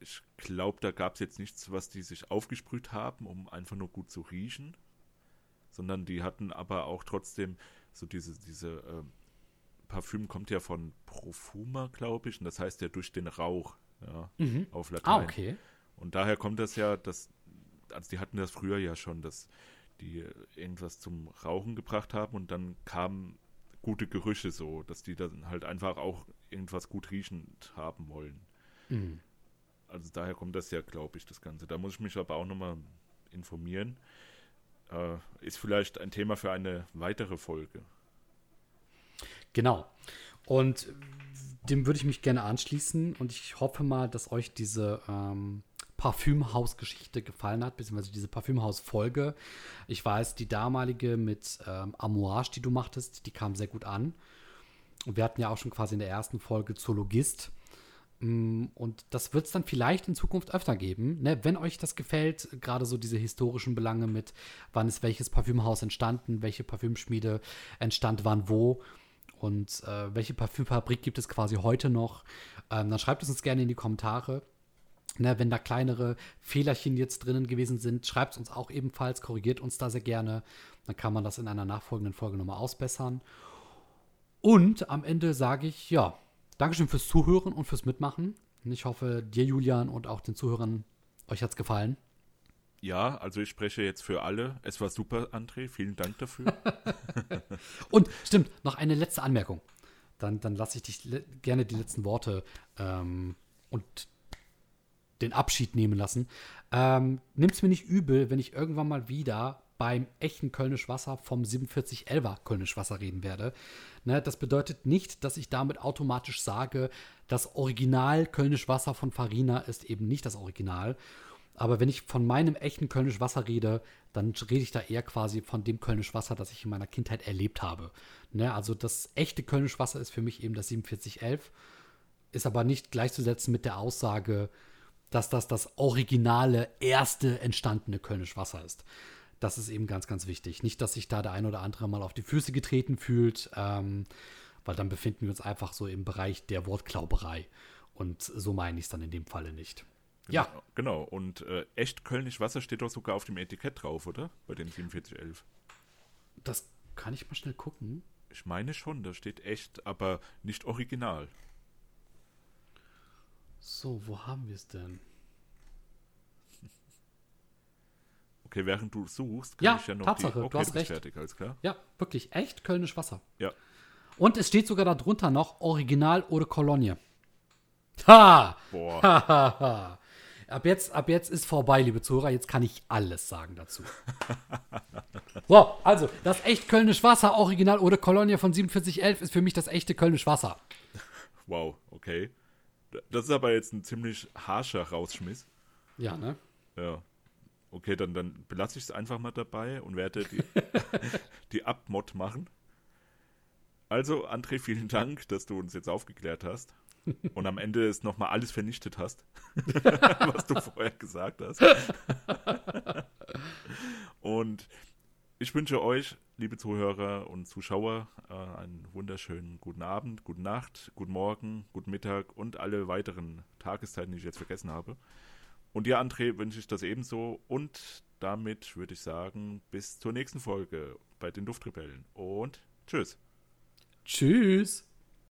ich glaube, da gab es jetzt nichts, was die sich aufgesprüht haben, um einfach nur gut zu riechen, sondern die hatten aber auch trotzdem so diese, diese ähm, Parfüm kommt ja von Profuma, glaube ich, und das heißt ja durch den Rauch, ja, auf Latein. Ah, okay. Und daher kommt das ja, dass, also die hatten das früher ja schon, dass die irgendwas zum Rauchen gebracht haben und dann kamen gute Gerüche so, dass die dann halt einfach auch irgendwas gut riechend haben wollen. Mhm. Also daher kommt das ja, glaube ich, das Ganze. Da muss ich mich aber auch nochmal informieren. Äh, ist vielleicht ein Thema für eine weitere Folge. Genau. Und dem würde ich mich gerne anschließen und ich hoffe mal, dass euch diese ähm, Parfümhaus-Geschichte gefallen hat, beziehungsweise diese Parfümhaus-Folge. Ich weiß, die damalige mit ähm, Amouage, die du machtest, die kam sehr gut an. Und wir hatten ja auch schon quasi in der ersten Folge Zoologist. Mm, Und das wird es dann vielleicht in Zukunft öfter geben. Ne? Wenn euch das gefällt, gerade so diese historischen Belange mit, wann ist welches Parfümhaus entstanden, welche Parfümschmiede entstand wann wo und äh, welche Parfümfabrik gibt es quasi heute noch, ähm, dann schreibt es uns gerne in die Kommentare. Ne, wenn da kleinere Fehlerchen jetzt drinnen gewesen sind, schreibt es uns auch ebenfalls, korrigiert uns da sehr gerne. Dann kann man das in einer nachfolgenden Folge nochmal ausbessern. Und am Ende sage ich, ja, Dankeschön fürs Zuhören und fürs Mitmachen. Ich hoffe, dir, Julian, und auch den Zuhörern, euch hat's gefallen. Ja, also ich spreche jetzt für alle. Es war super, André. Vielen Dank dafür. Und stimmt, noch eine letzte Anmerkung. Dann, dann lasse ich dich gerne die letzten Worte ähm, und den Abschied nehmen lassen. Ähm, nimm's mir nicht übel, wenn ich irgendwann mal wieder beim echten Kölnisch Wasser vom 4711er Kölnisch Wasser reden werde. Ne, das bedeutet nicht, dass ich damit automatisch sage, das Original Kölnisch Wasser von Farina ist eben nicht das Original. Aber wenn ich von meinem echten Kölnisch Wasser rede, dann rede ich da eher quasi von dem Kölnisch Wasser, das ich in meiner Kindheit erlebt habe. Ne, also das echte Kölnisch Wasser ist für mich eben das 4711, ist aber nicht gleichzusetzen mit der Aussage, dass das das originale, erste entstandene Kölnisch Wasser ist. Das ist eben ganz, ganz wichtig. Nicht, dass sich da der ein oder andere mal auf die Füße getreten fühlt, ähm, weil dann befinden wir uns einfach so im Bereich der Wortklauberei. Und so meine ich es dann in dem Falle nicht. Ja, Genau. Und äh, echt Kölnisch Wasser steht doch sogar auf dem Etikett drauf, oder? Bei dem 4711. das kann ich mal schnell gucken. Ich meine schon, da steht echt, aber nicht original. So, wo haben wir es denn? Okay, während du suchst, kann Ja, ich ja noch Tatsache, die... du Okay, hast bist recht. fertig, alles klar? Ja, wirklich, echt Kölnisch Wasser. Ja. Und es steht sogar darunter noch Original oder Kolonie. Ha! Boah. Ha, ha, ha. Ab jetzt, ab jetzt ist vorbei, liebe Zuhörer. Jetzt kann ich alles sagen dazu. so, also, das echt Kölnisch Wasser, Original oder Kolonie von 4711 ist für mich das echte Kölnisch Wasser. Wow, okay. Das ist aber jetzt ein ziemlich harscher Rausschmiss. Ja, ne? Ja. Okay, dann, dann belasse ich es einfach mal dabei und werde die, die Abmod machen. Also, André, vielen Dank, dass du uns jetzt aufgeklärt hast und am Ende es nochmal alles vernichtet hast, was du vorher gesagt hast. Und ich wünsche euch, liebe Zuhörer und Zuschauer, äh, einen wunderschönen guten Abend, gute Nacht, guten Morgen, guten Mittag und alle weiteren Tageszeiten, die ich jetzt vergessen habe. Und dir, André, wünsche ich das ebenso. Und damit würde ich sagen, bis zur nächsten Folge bei den Duftrebellen. Und tschüss. Tschüss.